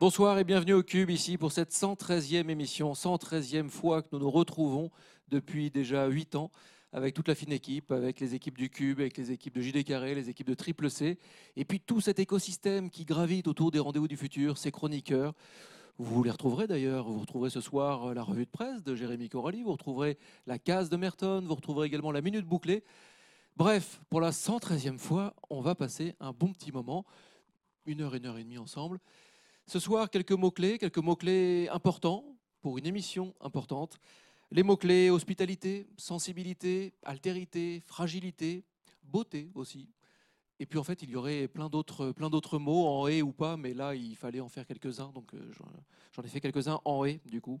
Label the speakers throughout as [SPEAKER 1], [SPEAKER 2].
[SPEAKER 1] Bonsoir et bienvenue au Cube ici pour cette 113e émission, 113e fois que nous nous retrouvons depuis déjà 8 ans avec toute la fine équipe, avec les équipes du Cube, avec les équipes de JD Carré, les équipes de Triple C, et puis tout cet écosystème qui gravite autour des rendez-vous du futur, ces chroniqueurs. Vous les retrouverez d'ailleurs, vous retrouverez ce soir euh, la revue de presse de Jérémy Corali, vous retrouverez la case de Merton, vous retrouverez également la minute bouclée. Bref, pour la 113e fois, on va passer un bon petit moment, une heure, une heure et demie ensemble. Ce soir, quelques mots-clés, quelques mots-clés importants pour une émission importante. Les mots-clés hospitalité, sensibilité, altérité, fragilité, beauté aussi. Et puis en fait, il y aurait plein d'autres, plein d'autres mots en et ou pas, mais là, il fallait en faire quelques-uns, donc euh, j'en ai fait quelques-uns en et du coup.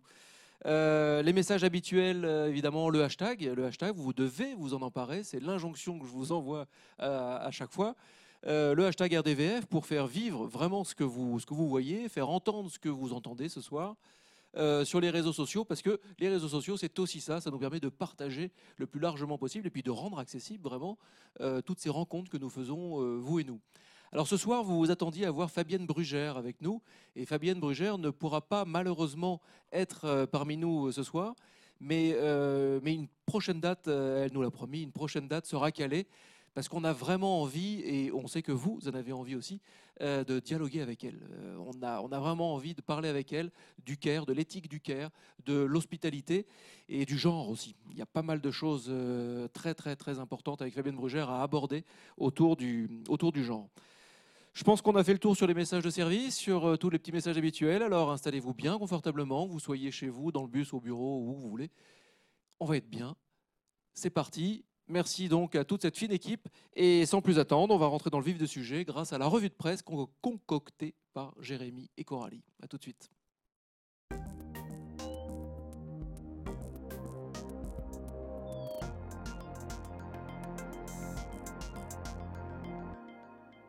[SPEAKER 1] Euh, les messages habituels, euh, évidemment, le hashtag. Le hashtag, vous devez vous en emparer, c'est l'injonction que je vous envoie à chaque fois. Euh, le hashtag RDVF pour faire vivre vraiment ce que, vous, ce que vous voyez, faire entendre ce que vous entendez ce soir. Euh, sur les réseaux sociaux, parce que les réseaux sociaux, c'est aussi ça, ça nous permet de partager le plus largement possible et puis de rendre accessible vraiment euh, toutes ces rencontres que nous faisons, vous et nous. Alors ce soir, vous vous attendiez à voir Fabienne Brugère avec nous, et Fabienne Brugère ne pourra pas malheureusement être parmi nous ce soir, mais, mais une prochaine date, elle nous l'a promis, une prochaine date sera calée parce qu'on a vraiment envie, et on sait que vous en avez envie aussi, euh, de dialoguer avec elle. Euh, on, a, vraiment envie de parler avec elle du care, de l'éthique du care, de l'hospitalité et du genre aussi. Il y a pas mal de choses euh, très très très importantes avec Fabienne Brugère à aborder autour du, autour du genre. Je pense qu'on a fait le tour sur les messages de service, sur tous les petits messages habituels. Alors installez-vous bien confortablement, vous soyez chez vous, dans le bus, au bureau, où vous voulez. On va être bien. C'est parti. Merci donc à toute cette fine équipe. Et sans plus attendre, on va rentrer dans le vif du sujet grâce à la revue de presse concoctée par Jérémy et Coralie. A tout de suite.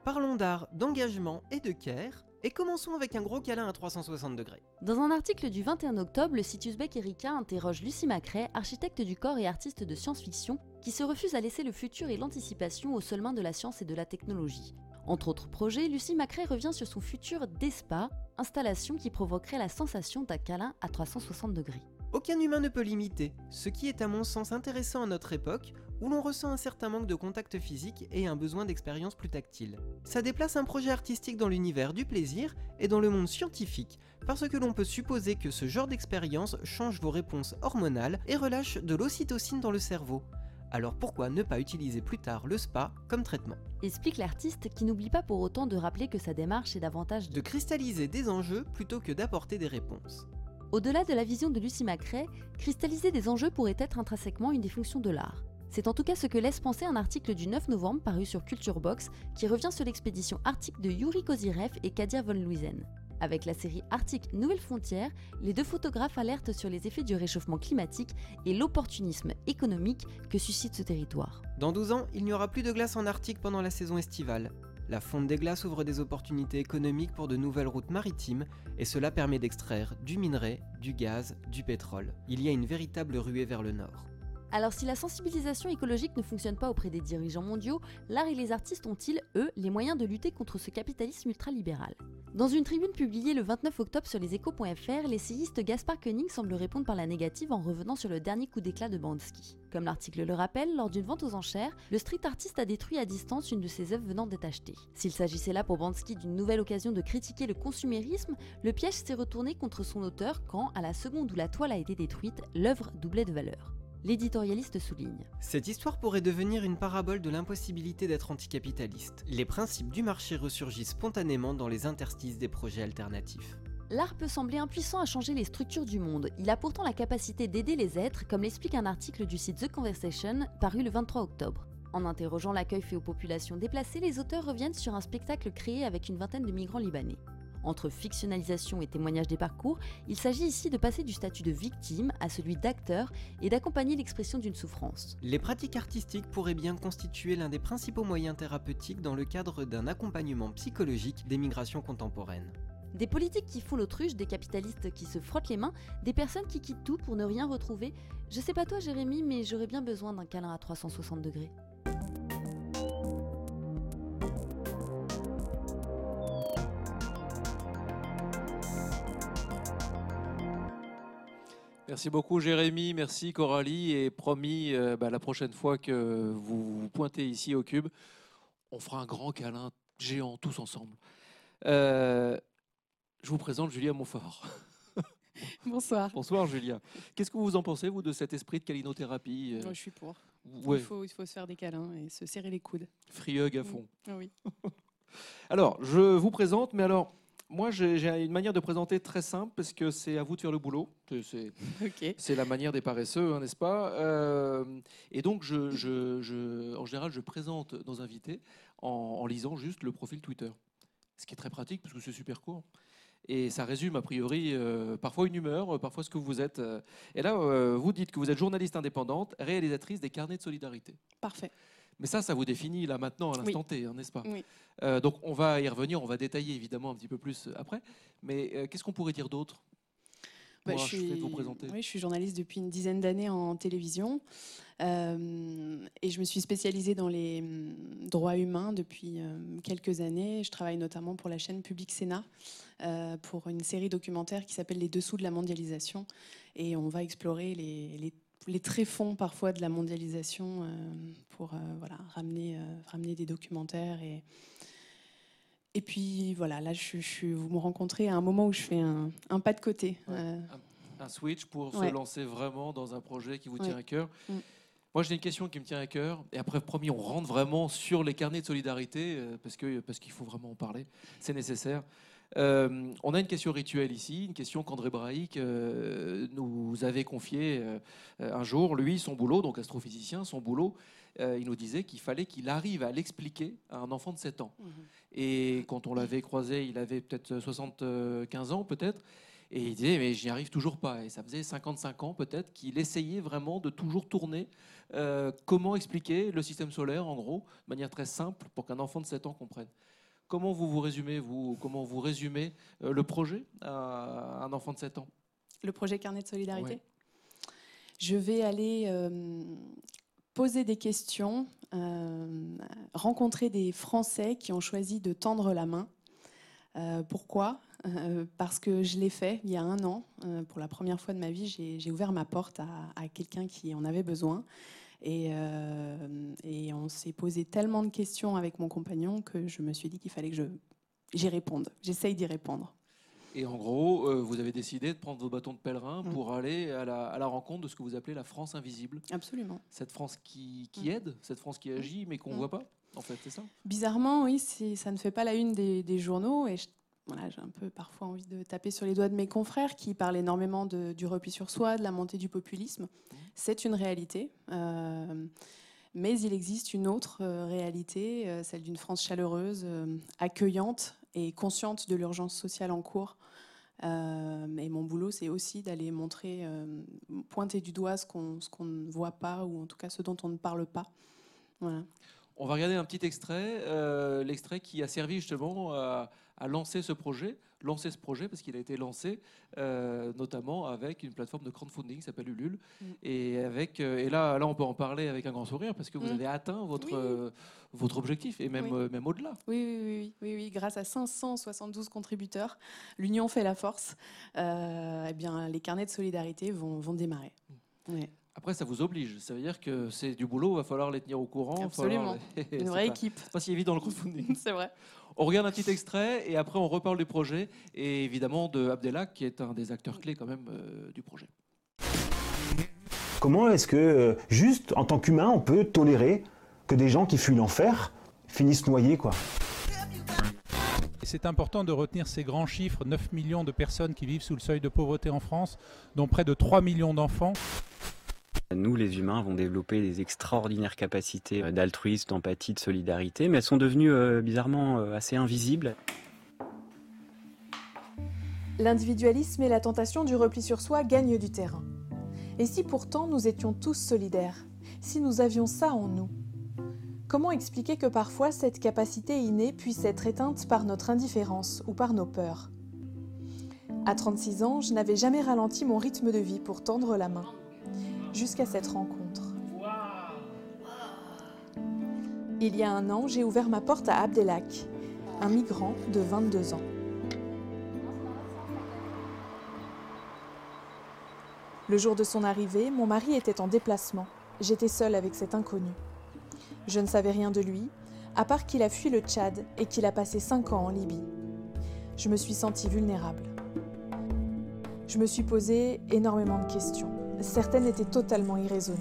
[SPEAKER 2] Parlons d'art, d'engagement et de care et commençons avec un gros câlin à 360 degrés.
[SPEAKER 3] Dans un article du 21 octobre, le site uzbek Erika interroge Lucie Macrae, architecte du corps et artiste de science-fiction, qui se refuse à laisser le futur et l'anticipation aux seules mains de la science et de la technologie. Entre autres projets, Lucie Macrae revient sur son futur DESPA, installation qui provoquerait la sensation d'un câlin à 360 degrés.
[SPEAKER 2] Aucun humain ne peut l'imiter, ce qui est à mon sens intéressant à notre époque, où l'on ressent un certain manque de contact physique et un besoin d'expérience plus tactile. Ça déplace un projet artistique dans l'univers du plaisir et dans le monde scientifique, parce que l'on peut supposer que ce genre d'expérience change vos réponses hormonales et relâche de l'ocytocine dans le cerveau. Alors pourquoi ne pas utiliser plus tard le spa comme traitement?
[SPEAKER 3] Explique l'artiste qui n'oublie pas pour autant de rappeler que sa démarche est davantage
[SPEAKER 2] de cristalliser des enjeux plutôt que d'apporter des réponses.
[SPEAKER 3] Au-delà de la vision de Lucie Macrae, cristalliser des enjeux pourrait être intrinsèquement une des fonctions de l'art. C'est en tout cas ce que laisse penser un article du 9 novembre paru sur Culture Box qui revient sur l'expédition arctique de Yuri Kozirev et Kadia von Luisen. Avec la série Arctique Nouvelle Frontière, les deux photographes alertent sur les effets du réchauffement climatique et l'opportunisme économique que suscite ce territoire.
[SPEAKER 2] Dans 12 ans, il n'y aura plus de glace en Arctique pendant la saison estivale. La fonte des glaces ouvre des opportunités économiques pour de nouvelles routes maritimes et cela permet d'extraire du minerai, du gaz, du pétrole. Il y a une véritable ruée vers le nord.
[SPEAKER 3] Alors si la sensibilisation écologique ne fonctionne pas auprès des dirigeants mondiaux, l'art et les artistes ont-ils, eux, les moyens de lutter contre ce capitalisme ultralibéral Dans une tribune publiée le 29 octobre sur leséchos.fr, l'essayiste Gaspard Koenig semble répondre par la négative en revenant sur le dernier coup d'éclat de Bansky. Comme l'article le rappelle, lors d'une vente aux enchères, le street artiste a détruit à distance une de ses œuvres venant d'être achetée. S'il s'agissait là pour Bansky d'une nouvelle occasion de critiquer le consumérisme, le piège s'est retourné contre son auteur quand, à la seconde où la toile a été détruite, l'œuvre doublait de valeur. L'éditorialiste souligne.
[SPEAKER 2] Cette histoire pourrait devenir une parabole de l'impossibilité d'être anticapitaliste. Les principes du marché ressurgissent spontanément dans les interstices des projets alternatifs.
[SPEAKER 3] L'art peut sembler impuissant à changer les structures du monde. Il a pourtant la capacité d'aider les êtres, comme l'explique un article du site The Conversation paru le 23 octobre. En interrogeant l'accueil fait aux populations déplacées, les auteurs reviennent sur un spectacle créé avec une vingtaine de migrants libanais. Entre fictionnalisation et témoignage des parcours, il s'agit ici de passer du statut de victime à celui d'acteur et d'accompagner l'expression d'une souffrance.
[SPEAKER 2] Les pratiques artistiques pourraient bien constituer l'un des principaux moyens thérapeutiques dans le cadre d'un accompagnement psychologique des migrations contemporaines.
[SPEAKER 3] Des politiques qui font l'autruche, des capitalistes qui se frottent les mains, des personnes qui quittent tout pour ne rien retrouver. Je sais pas toi Jérémy, mais j'aurais bien besoin d'un câlin à 360 degrés.
[SPEAKER 1] Merci beaucoup Jérémy, merci Coralie et promis euh, bah, la prochaine fois que vous vous pointez ici au Cube, on fera un grand câlin géant tous ensemble. Euh, je vous présente Julia Montfort.
[SPEAKER 4] Bonsoir.
[SPEAKER 1] Bonsoir Julia. Qu'est-ce que vous en pensez vous de cet esprit de calinothérapie euh,
[SPEAKER 4] Moi, je suis pour.
[SPEAKER 1] ouais,
[SPEAKER 4] Il, faut, il faut se faire des câlins et se serrer les coudes.
[SPEAKER 1] free hug à fond.
[SPEAKER 4] Oui.
[SPEAKER 1] Alors, je vous présente, mais alors, moi j'ai une manière de présenter très simple parce que c'est à vous de faire le boulot. C'est- la manière des paresseux, hein, n'est-ce pas? Euh, Et donc, je, je- je- en général, je présente nos invités en, en lisant juste le profil Twitter. Ce qui est très pratique parce que c'est super court. Et ça résume, a priori, euh, parfois une humeur, euh, parfois ce que vous êtes. euh. Et là, vous dites que vous êtes journaliste indépendante, réalisatrice des carnets de solidarité.
[SPEAKER 4] Parfait.
[SPEAKER 1] Mais ça, ça vous définit là maintenant, à l'instant T, hein, n'est-ce pas
[SPEAKER 4] Oui.
[SPEAKER 1] Euh, Donc, on va y revenir, on va détailler évidemment un petit peu plus euh, après. Mais euh, qu'est-ce qu'on pourrait dire d'autre
[SPEAKER 4] Bah, je, suis...
[SPEAKER 1] vous présenter?
[SPEAKER 4] oui, je suis journaliste depuis une dizaine d'années en télévision euh, et je me suis spécialisée dans les hum, droits humains depuis quelques années. Je travaille notamment pour la chaîne Public Sénat pour une série documentaire qui s'appelle Les Dessous de la mondialisation et on va explorer les, les, les tréfonds parfois de la mondialisation euh, pour euh, voilà, ramener, euh, ramener des documentaires et et puis voilà, là, je, je- vous me rencontrez à un moment où je fais un, un pas de côté.
[SPEAKER 1] Ouais. Un switch pour
[SPEAKER 4] Ouais.
[SPEAKER 1] se lancer vraiment dans un projet qui vous
[SPEAKER 4] Ouais.
[SPEAKER 1] tient à cœur.
[SPEAKER 4] Mm.
[SPEAKER 1] Moi, j'ai une question qui me tient à cœur. Et après, promis, on rentre vraiment sur les carnets de solidarité parce que parce qu'il faut vraiment en parler. C'est nécessaire. Euh, on a une question rituelle ici, une question qu'André Braic euh, nous avait confiée euh, un jour. Lui, son boulot, donc astrophysicien, son boulot, il nous disait qu'il fallait qu'il arrive à l'expliquer à un enfant de 7 ans.
[SPEAKER 4] mhm.
[SPEAKER 1] Et quand on l'avait croisé, il avait peut-être 75 ans, peut-être. Et il disait, mais j'y arrive toujours pas. Et ça faisait 55 ans, peut-être, qu'il essayait vraiment de toujours tourner. euh, comment expliquer le système solaire, en gros, de manière très simple, pour qu'un enfant de 7 ans comprenne Comment vous vous résumez, vous, comment vous résumez euh, le projet à un enfant de 7 ans?
[SPEAKER 4] Le projet Carnet de solidarité?
[SPEAKER 1] Ouais.
[SPEAKER 4] Je vais aller euh, poser des questions, euh, rencontrer des Français qui ont choisi de tendre la main. Euh, pourquoi? Parce que je l'ai fait il y a un an. Pour la première fois de ma vie, j'ai j'ai ouvert ma porte à, à quelqu'un qui en avait besoin. Et, euh, et on s'est posé tellement de questions avec mon compagnon que je me suis dit qu'il fallait que je j'y réponde. J'essaye d'y répondre.
[SPEAKER 1] Et en gros, euh, vous avez décidé de prendre vos bâtons de pèlerin
[SPEAKER 4] Mm.
[SPEAKER 1] pour aller à la, à la rencontre de ce que vous appelez la France invisible.
[SPEAKER 4] Absolument.
[SPEAKER 1] Cette France qui, qui
[SPEAKER 4] Mm.
[SPEAKER 1] aide, cette France qui agit, mais qu'on ne
[SPEAKER 4] Mm.
[SPEAKER 1] voit pas, en fait, c'est ça?
[SPEAKER 4] Bizarrement, oui, ça ne fait pas la une des, des journaux. Et je- voilà, j'ai un peu parfois envie de taper sur les doigts de mes confrères qui parlent énormément de- du repli sur soi, de la montée du populisme. C'est une réalité. euh, mais il existe une autre euh, réalité, euh, celle d'une France chaleureuse, accueillante et consciente de l'urgence sociale en cours. Euh, et mon boulot, c'est aussi d'aller montrer, euh, pointer du doigt ce qu'on ne voit pas, ou en tout cas ce dont on ne parle pas. Voilà.
[SPEAKER 1] On va regarder un petit extrait, euh, l'extrait qui a servi justement à, à lancer ce projet, lancer ce projet parce qu'il a été lancé euh, notamment avec une plateforme de crowdfunding qui s'appelle Ulule.
[SPEAKER 4] Mm.
[SPEAKER 1] Et, avec, euh, et là, là, on peut en parler avec un grand sourire parce que vous
[SPEAKER 4] Mm.
[SPEAKER 1] avez atteint votre,
[SPEAKER 4] Oui.
[SPEAKER 1] euh, votre objectif et même,
[SPEAKER 4] Oui.
[SPEAKER 1] euh, même au-delà.
[SPEAKER 4] Oui, oui, oui, oui, oui, grâce à 572 contributeurs, l'union fait la force. Eh bien, les carnets de solidarité vont, vont démarrer. Ouais.
[SPEAKER 1] Après, ça vous oblige. Ça veut dire que c'est du boulot, il va falloir les tenir au courant.
[SPEAKER 4] Absolument.
[SPEAKER 1] les-
[SPEAKER 4] Une vraie
[SPEAKER 1] pas-
[SPEAKER 4] équipe.
[SPEAKER 1] c'est pas si évident le crowdfunding.
[SPEAKER 4] C'est vrai.
[SPEAKER 1] On regarde un petit extrait et après on reparle du projet et évidemment de Abdellah qui est un des acteurs clés quand même euh, du projet.
[SPEAKER 5] Comment est-ce que, euh, juste en tant qu'humain, on peut tolérer que des gens qui fuient l'enfer finissent noyés, quoi?
[SPEAKER 6] C'est important de retenir ces grands chiffres, 9 millions de personnes qui vivent sous le seuil de pauvreté en France, dont près de 3 millions d'enfants.
[SPEAKER 7] Nous, les humains, avons développé des extraordinaires capacités euh, d'altruisme, d'empathie, de solidarité, mais elles sont devenues euh, bizarrement euh, assez invisibles.
[SPEAKER 8] L'individualisme et la tentation du repli sur soi gagnent du terrain. Et si pourtant nous étions tous solidaires Si nous avions ça en nous Comment expliquer que parfois cette capacité innée puisse être éteinte par notre indifférence ou par nos peurs? À 36 ans, je n'avais jamais ralenti mon rythme de vie pour tendre la main. Jusqu'à cette rencontre. Il y a un an, j'ai ouvert ma porte à Abdelak, un migrant de 22 ans. Le jour de son arrivée, mon mari était en déplacement. J'étais seule avec cet inconnu. Je ne savais rien de lui, à part qu'il a fui le Tchad et qu'il a passé cinq ans en Libye. Je me suis sentie vulnérable. Je me suis posé énormément de questions. Certaines étaient totalement irraisonnées.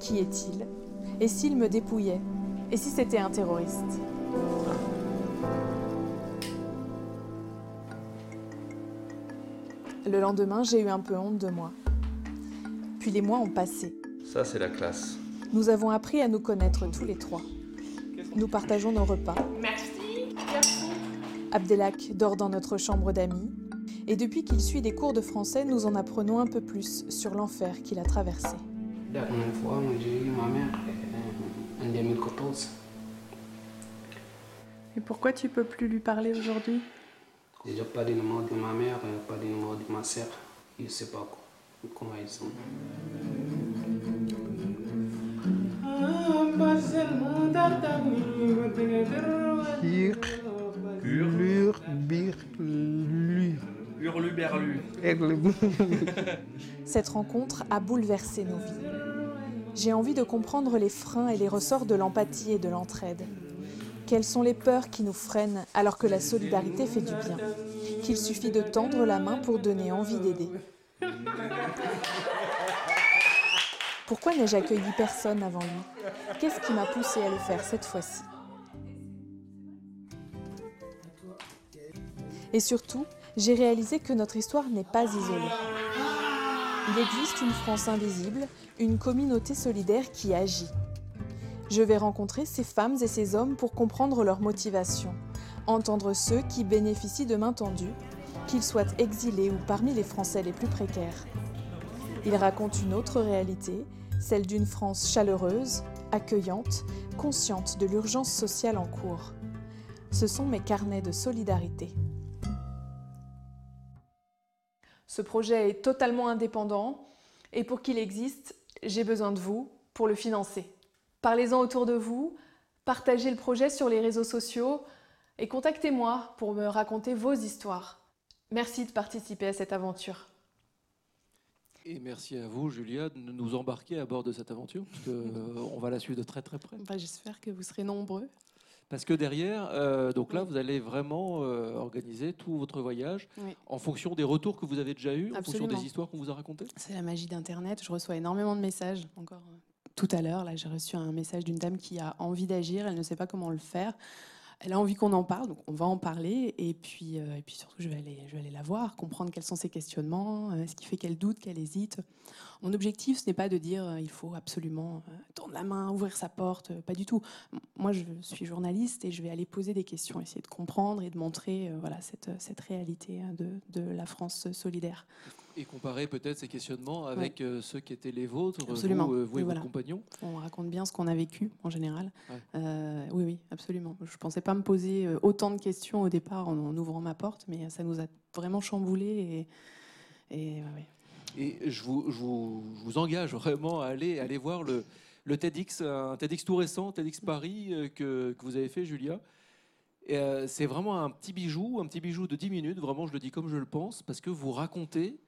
[SPEAKER 8] Qui est-il? Et s'il me dépouillait? Et si c'était un terroriste? Le lendemain, j'ai eu un peu honte de moi. Puis les mois ont passé.
[SPEAKER 9] Ça, c'est la classe.
[SPEAKER 8] Nous avons appris à nous connaître tous les trois. Nous partageons nos repas.
[SPEAKER 4] Merci, merci.
[SPEAKER 8] Abdelak dort dans notre chambre d'amis. Et depuis qu'il suit des cours de français, nous en apprenons un peu plus sur l'enfer qu'il a traversé.
[SPEAKER 10] La dernière fois, j'ai eu ma mère euh, en 2014.
[SPEAKER 4] Et pourquoi tu peux plus lui parler aujourd'hui?
[SPEAKER 10] Déjà pas de numéro de ma mère, euh, pas de numéro de ma soeur. Je ne sais pas comment ils sont.
[SPEAKER 9] Hurluberlu.
[SPEAKER 8] Cette rencontre a bouleversé nos vies. J'ai envie de comprendre les freins et les ressorts de l'empathie et de l'entraide. Quelles sont les peurs qui nous freinent alors que la solidarité fait du bien? Qu'il suffit de tendre la main pour donner envie d'aider. Pourquoi n'ai-je accueilli personne avant lui? Qu'est-ce qui m'a poussé à le faire cette fois-ci? Et surtout, j'ai réalisé que notre histoire n'est pas isolée. Il existe une France invisible, une communauté solidaire qui agit. Je vais rencontrer ces femmes et ces hommes pour comprendre leurs motivations, entendre ceux qui bénéficient de main tendue, qu'ils soient exilés ou parmi les Français les plus précaires. Ils racontent une autre réalité, celle d'une France chaleureuse, accueillante, consciente de l'urgence sociale en cours. Ce sont mes carnets de solidarité. Ce projet est totalement indépendant et pour qu'il existe, j'ai besoin de vous pour le financer. Parlez-en autour de vous, partagez le projet sur les réseaux sociaux et contactez-moi pour me raconter vos histoires. Merci de participer à cette aventure.
[SPEAKER 1] Et merci à vous, Julia, de nous embarquer à bord de cette aventure, parce qu'on va la suivre de très très près.
[SPEAKER 4] Enfin, J'espère que vous serez nombreux.
[SPEAKER 1] Parce que derrière, euh, donc là, vous allez vraiment euh, organiser tout votre voyage
[SPEAKER 4] Oui.
[SPEAKER 1] en fonction des retours que vous avez déjà eus, en fonction des histoires qu'on vous a racontées?
[SPEAKER 4] C'est la magie d'Internet. Je reçois énormément de messages. Encore euh, tout à l'heure, là, j'ai reçu un message d'une dame qui a envie d'agir. Elle ne sait pas comment le faire. Elle a envie qu'on en parle, donc on va en parler. Et puis, euh, et puis surtout, je vais, aller, je vais aller la voir, comprendre quels sont ses questionnements, euh, ce qui fait qu'elle doute, qu'elle hésite. Mon objectif, ce n'est pas de dire euh, il faut absolument euh, tendre la main, ouvrir sa porte, pas du tout. Moi, je suis journaliste et je vais aller poser des questions, essayer de comprendre et de montrer voilà, cette, cette réalité hein, de, de la France solidaire.
[SPEAKER 1] Et comparer peut-être ces questionnements avec euh, ceux qui étaient les vôtres,
[SPEAKER 4] Absolument.
[SPEAKER 1] vous, euh, vous et
[SPEAKER 4] voilà.
[SPEAKER 1] votre compagnon.
[SPEAKER 4] On raconte bien ce qu'on a vécu en général.
[SPEAKER 1] Ouais.
[SPEAKER 4] Euh, oui, oui, absolument. Je ne pensais pas me poser autant de questions au départ en, en ouvrant ma porte, mais ça nous a vraiment chamboulé. Et, et, ouais, ouais.
[SPEAKER 1] Et je vous, je vous- je vous engage vraiment à aller, aller voir le, le TEDx, un TEDx tout récent, TEDx Paris, que, que vous avez fait, Julia. Euh, c'est vraiment un petit bijou, un petit bijou de 10 minutes, vraiment, je le dis comme je le pense, parce que vous racontez,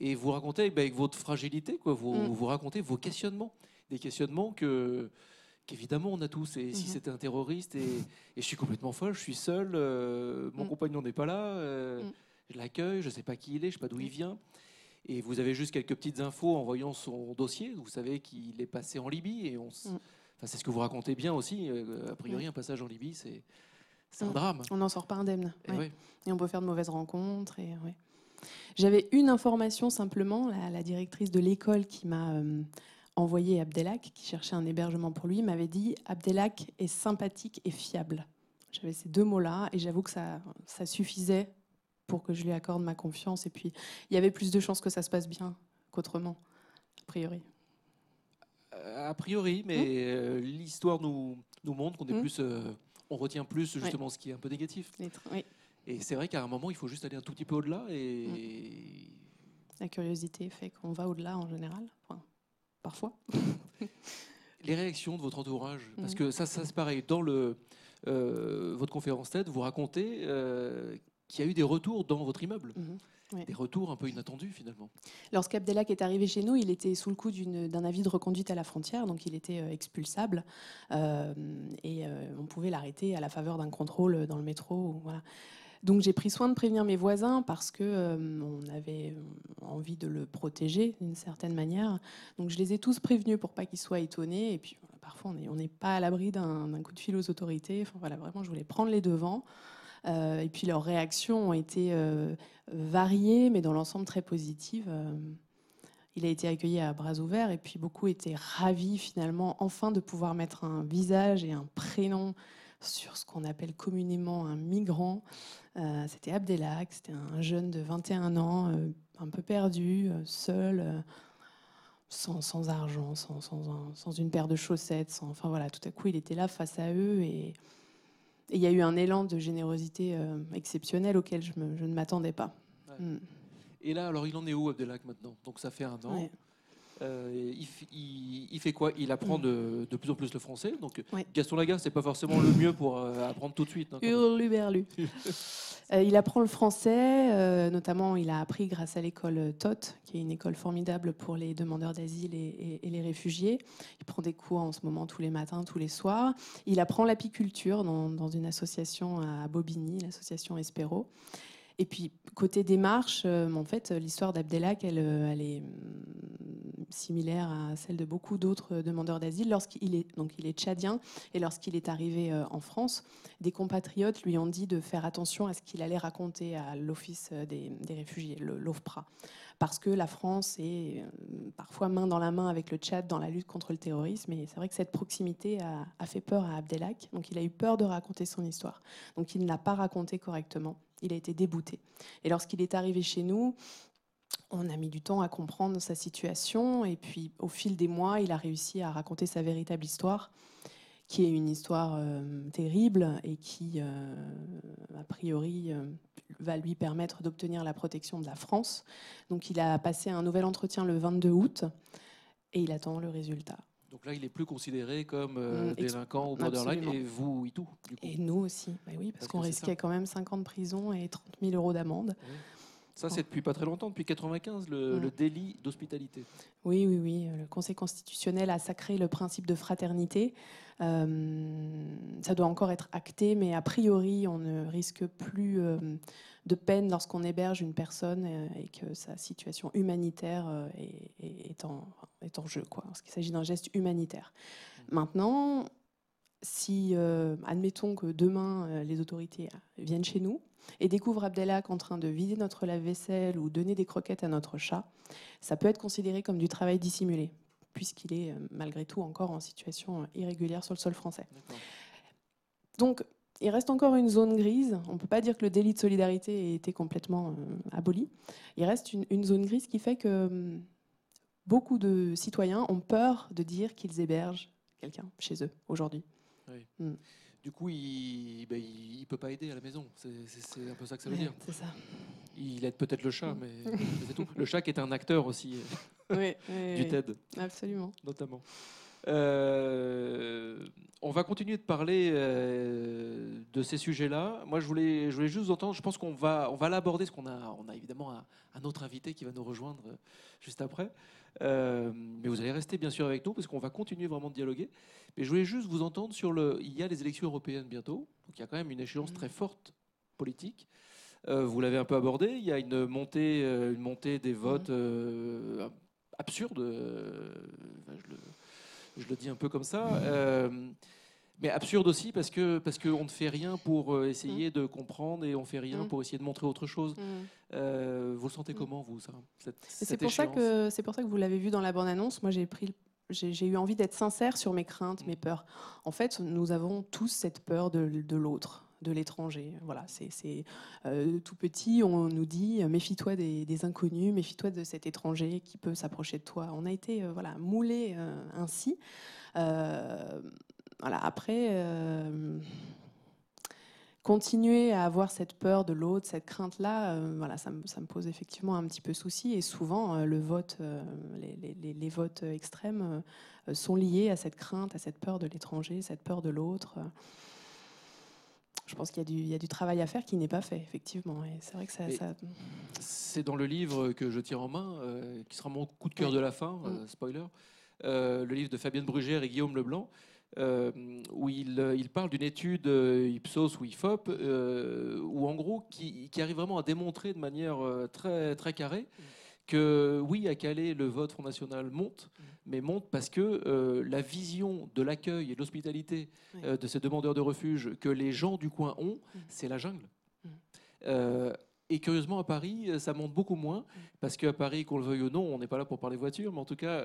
[SPEAKER 1] et vous racontez ben, avec votre fragilité, quoi, vous,
[SPEAKER 4] Mm.
[SPEAKER 1] vous racontez vos questionnements, des questionnements que qu'évidemment on a tous. Et si
[SPEAKER 4] Mhm.
[SPEAKER 1] c'était un terroriste, et, et je suis complètement folle, je suis seule, euh, mon
[SPEAKER 4] Mm.
[SPEAKER 1] compagnon n'est pas là, euh,
[SPEAKER 4] Mm.
[SPEAKER 1] je l'accueille, je ne sais pas qui il est, je ne sais pas d'où il vient. Et vous avez juste quelques petites infos en voyant son dossier. Vous savez qu'il est passé en Libye. Et on enfin, c'est ce que vous racontez bien aussi. euh, a priori, un passage en Libye, c'est un drame.
[SPEAKER 4] On n'en sort pas indemne.
[SPEAKER 1] Et
[SPEAKER 4] ouais.
[SPEAKER 1] ouais.
[SPEAKER 4] Et on peut faire de mauvaises rencontres. Et, ouais. J'avais une information simplement, la, la directrice de l'école qui m'a euh, envoyé Abdelak, qui cherchait un hébergement pour lui, m'avait dit Abdelak est sympathique et fiable. J'avais ces deux mots-là et j'avoue que ça, ça suffisait pour que je lui accorde ma confiance. Et puis, il y avait plus de chances que ça se passe bien qu'autrement, a priori.
[SPEAKER 1] Euh, A priori, mais euh, l'histoire nous, nous montre qu'on est
[SPEAKER 4] Mm.
[SPEAKER 1] plus. euh, on retient plus justement ce qui est un peu négatif.
[SPEAKER 4] Oui,
[SPEAKER 1] Et c'est vrai qu'à un moment, il faut juste aller un tout petit peu au-delà. Et
[SPEAKER 4] Mm. la curiosité fait qu'on va au-delà en général. Enfin, parfois.
[SPEAKER 1] les réactions de votre entourage, parce
[SPEAKER 4] Mhm.
[SPEAKER 1] que ça, ça c'est pareil. Dans le, euh, votre conférence TED, vous racontez euh, qui a eu des retours dans votre immeuble.
[SPEAKER 4] Mhm. Ouais.
[SPEAKER 1] Des retours un peu inattendus finalement.
[SPEAKER 4] Lorsqu'Abdelak est arrivé chez nous, il était sous le coup d'un avis de reconduite à la frontière, donc il était euh, expulsable. Euh, et euh, on pouvait l'arrêter à la faveur d'un contrôle dans le métro. Voilà. Donc j'ai pris soin de prévenir mes voisins parce que euh, on avait envie de le protéger d'une certaine manière. Donc je les ai tous prévenus pour pas qu'ils soient étonnés. Et puis parfois on n'est pas à l'abri d'un coup de fil aux autorités. Enfin, voilà, vraiment, je voulais prendre les devants. Euh, et puis leurs réactions ont été euh, variées, mais dans l'ensemble très positives. Il a été accueilli à bras ouverts et puis beaucoup étaient ravis finalement enfin de pouvoir mettre un visage et un prénom sur ce qu'on appelle communément un migrant. Euh, c'était Abdelak, c'était un jeune de 21 ans, euh, un peu perdu, euh, seul, sans, sans argent, sans, sans un- sans une paire de chaussettes. Sans, enfin voilà, tout à coup il était là face à eux et et il y a eu un élan de générosité euh, exceptionnel auquel je, me- je ne m'attendais pas.
[SPEAKER 1] Ouais.
[SPEAKER 4] Mm.
[SPEAKER 1] Et là, alors, il en est où, Abdelak, maintenant? Donc, ça fait un an.
[SPEAKER 4] Ouais.
[SPEAKER 1] Euh, il, f- il- il fait quoi? Il apprend de, de plus en plus le français. Donc,
[SPEAKER 4] Ouais.
[SPEAKER 1] Gaston Lagaffe, c'est pas forcément le mieux pour euh, apprendre tout de suite. hein.
[SPEAKER 4] Hurluberlu. Euh, il apprend le français, notamment il a appris grâce à l'école TOT, qui est une école formidable pour les demandeurs d'asile et, et- et les réfugiés. Il prend des cours en ce moment tous les matins, tous les soirs. Il apprend l'apiculture dans, dans une association à Bobigny, l'association Espero. Et puis, côté démarche, euh, en fait, l'histoire d'Abdelak, elle, euh, elle est hum, similaire à celle de beaucoup d'autres demandeurs d'asile. Lorsqu'il est, donc, il est tchadien, et lorsqu'il est arrivé euh, en France, des compatriotes lui ont dit de faire attention à ce qu'il allait raconter à l'Office des, réfugiés, l'OFPRA. Parce que la France est euh, parfois main dans la main avec le Tchad dans la lutte contre le terrorisme. Et c'est vrai que cette proximité a, a fait peur à Abdelak. Donc il a eu peur de raconter son histoire. Donc il ne l'a pas raconté correctement. Il a été débouté. Et lorsqu'il est arrivé chez nous, on a mis du temps à comprendre sa situation. Et puis au fil des mois, il a réussi à raconter sa véritable histoire qui est une histoire euh, terrible et qui, euh, a priori, euh, va lui permettre d'obtenir la protection de la France. Donc il a passé un nouvel entretien le 22 août et il attend le résultat.
[SPEAKER 1] Donc là, il est plus considéré comme euh,
[SPEAKER 4] Mm,
[SPEAKER 1] délinquant au borderline.
[SPEAKER 4] absolument.
[SPEAKER 1] Et vous, et tout. Du coup.
[SPEAKER 4] Et nous aussi, Bah oui, parce,
[SPEAKER 1] Parce
[SPEAKER 4] qu'on risquait
[SPEAKER 1] ça.
[SPEAKER 4] quand même 5 ans de prison et 30 000 euros d'amende.
[SPEAKER 1] Ça, c'est depuis pas très longtemps, depuis 95, le,
[SPEAKER 4] Mm.
[SPEAKER 1] le délit d'hospitalité.
[SPEAKER 4] Oui, oui, oui. Le Conseil constitutionnel a sacré le principe de fraternité. Euh, ça doit encore être acté, mais a priori, on ne risque plus euh, de peine lorsqu'on héberge une personne euh, et que sa situation humanitaire euh, est, en, est en jeu, quoi, parce qu'il s'agit d'un geste humanitaire. Maintenant, si, euh, admettons que demain, les autorités viennent chez nous et découvrent Abdelak en train de vider notre lave-vaisselle ou donner des croquettes à notre chat, ça peut être considéré comme du travail dissimulé, puisqu'il est malgré tout encore en situation irrégulière sur le sol français. Donc, il reste encore une zone grise. On ne peut pas dire que le délit de solidarité ait été complètement euh, aboli. Il reste une, une zone grise qui fait que hum, beaucoup de citoyens ont peur de dire qu'ils hébergent quelqu'un chez eux aujourd'hui.
[SPEAKER 1] Du coup, il ne il peut pas aider à la maison. C'est un peu ça que ça veut
[SPEAKER 4] Ouais,
[SPEAKER 1] dire.
[SPEAKER 4] C'est ça.
[SPEAKER 1] Il aide peut-être le chat,
[SPEAKER 4] Mm.
[SPEAKER 1] mais c'est tout. Le chat qui est un acteur aussi
[SPEAKER 4] Oui, oui,
[SPEAKER 1] du TED,
[SPEAKER 4] absolument.
[SPEAKER 1] notamment. Euh, on va continuer de parler euh, de ces sujets-là. Moi, je voulais, je voulais juste vous entendre. Je pense qu'on va, on va l'aborder, parce qu'on a, on a évidemment un, un autre invité qui va nous rejoindre euh, juste après. Euh, mais vous allez rester bien sûr avec nous, parce qu'on va continuer vraiment de dialoguer. Mais je voulais juste vous entendre sur le. Il y a les élections européennes bientôt, donc il y a quand même une échéance très forte politique. Vous l'avez un peu abordé. Il y a une montée, une montée des votes euh, absurde. enfin, je, le, je le dis un peu comme ça. Euh, mais absurde aussi parce que parce qu'on ne fait rien pour euh, essayer de comprendre et on fait rien
[SPEAKER 4] Mm.
[SPEAKER 1] pour essayer de montrer autre chose.
[SPEAKER 4] Mm.
[SPEAKER 1] Euh, vous le sentez
[SPEAKER 4] Mm.
[SPEAKER 1] comment vous ça
[SPEAKER 4] C'est pour, ça que, c'est pour ça que vous l'avez vu dans la bande-annonce. Moi, j'ai pris j'ai eu envie d'être sincère sur mes craintes, mes peurs. En fait, nous avons tous cette peur de, de l'autre, de l'étranger. Voilà, c'est euh, tout petit, on nous dit euh, méfie-toi des, inconnus, méfie-toi de cet étranger qui peut s'approcher de toi. On a été euh, voilà moulé euh, ainsi. Voilà, après. continuer à avoir cette peur de l'autre, cette crainte-là, voilà, ça, me, ça me pose effectivement un petit peu souci. Et souvent, le vote, les, les- votes extrêmes sont liés à cette crainte, à cette peur de l'étranger, cette peur de l'autre. Je pense qu'il y, y, a du travail à faire qui n'est pas fait, effectivement. Et c'est vrai que ça. ça...
[SPEAKER 1] C'est dans le livre que je tire en main, euh, qui sera mon coup de cœur de la fin, euh,
[SPEAKER 4] Mm.
[SPEAKER 1] spoiler, euh, le livre de Fabienne Brugère et Guillaume Leblanc, où il, il parle d'une étude Ipsos ou IFOP, où en gros, qui, qui arrive vraiment à démontrer de manière très, très carrée que oui, à Calais, le vote Front National monte, mais monte parce que euh, la vision de l'accueil et de l'hospitalité
[SPEAKER 4] Oui.
[SPEAKER 1] euh, de ces demandeurs de refuge que les gens du coin ont,
[SPEAKER 4] Mm.
[SPEAKER 1] c'est la jungle.
[SPEAKER 4] Mm.
[SPEAKER 1] Euh, et curieusement, à Paris, ça monte beaucoup moins, parce qu'à Paris, qu'on le veuille ou non, on n'est pas là pour parler voiture, mais en tout cas,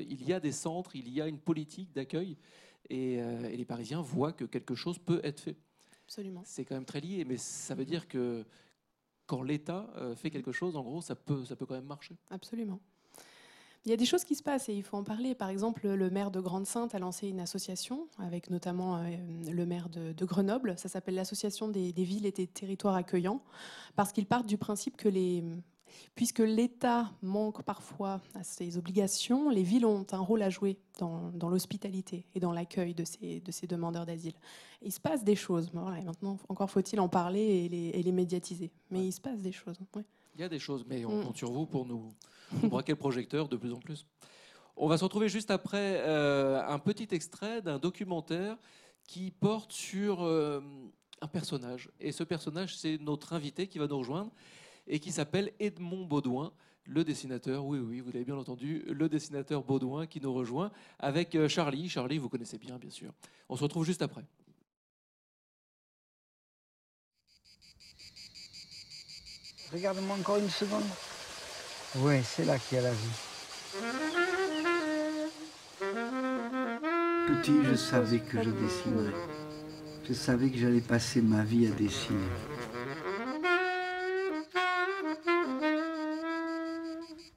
[SPEAKER 1] il y a des centres, il y a une politique d'accueil, et, et les Parisiens voient que quelque chose peut être fait.
[SPEAKER 4] Absolument.
[SPEAKER 1] C'est quand même très lié, mais ça veut dire que quand l'État euh, fait quelque chose, en gros, ça peut, ça peut quand même marcher.
[SPEAKER 4] Absolument. Il y a des choses qui se passent et il faut en parler. Par exemple, le maire de Grande-Sainte a lancé une association avec notamment euh, le maire de, Grenoble. Ça s'appelle l'Association des, des villes et des territoires accueillants parce qu'ils partent du principe que les, puisque l'État manque parfois à ses obligations, les villes ont un rôle à jouer dans, dans l'hospitalité et dans l'accueil de ces, de ces demandeurs d'asile. Il se passe des choses. Voilà, et maintenant, encore faut-il en parler et les, et les médiatiser. Mais il se passe des choses.
[SPEAKER 1] Il y a des choses, mais on
[SPEAKER 4] Mm.
[SPEAKER 1] compte sur vous pour nous nous braquer le projecteur de plus en plus. On va se retrouver juste après euh, un petit extrait d'un documentaire qui porte sur euh, un personnage. Et ce personnage, c'est notre invité qui va nous rejoindre et qui s'appelle Edmond Baudouin, le dessinateur. Oui, oui, vous l'avez bien entendu, le dessinateur Baudouin qui nous rejoint avec euh, Charlie. Charlie, vous connaissez bien, bien sûr. On se retrouve juste après.
[SPEAKER 9] Regarde-moi encore une seconde. Ouais, c'est là qu'il y a la vie. Petit, je savais que je dessinerais. Je savais que j'allais passer ma vie à dessiner.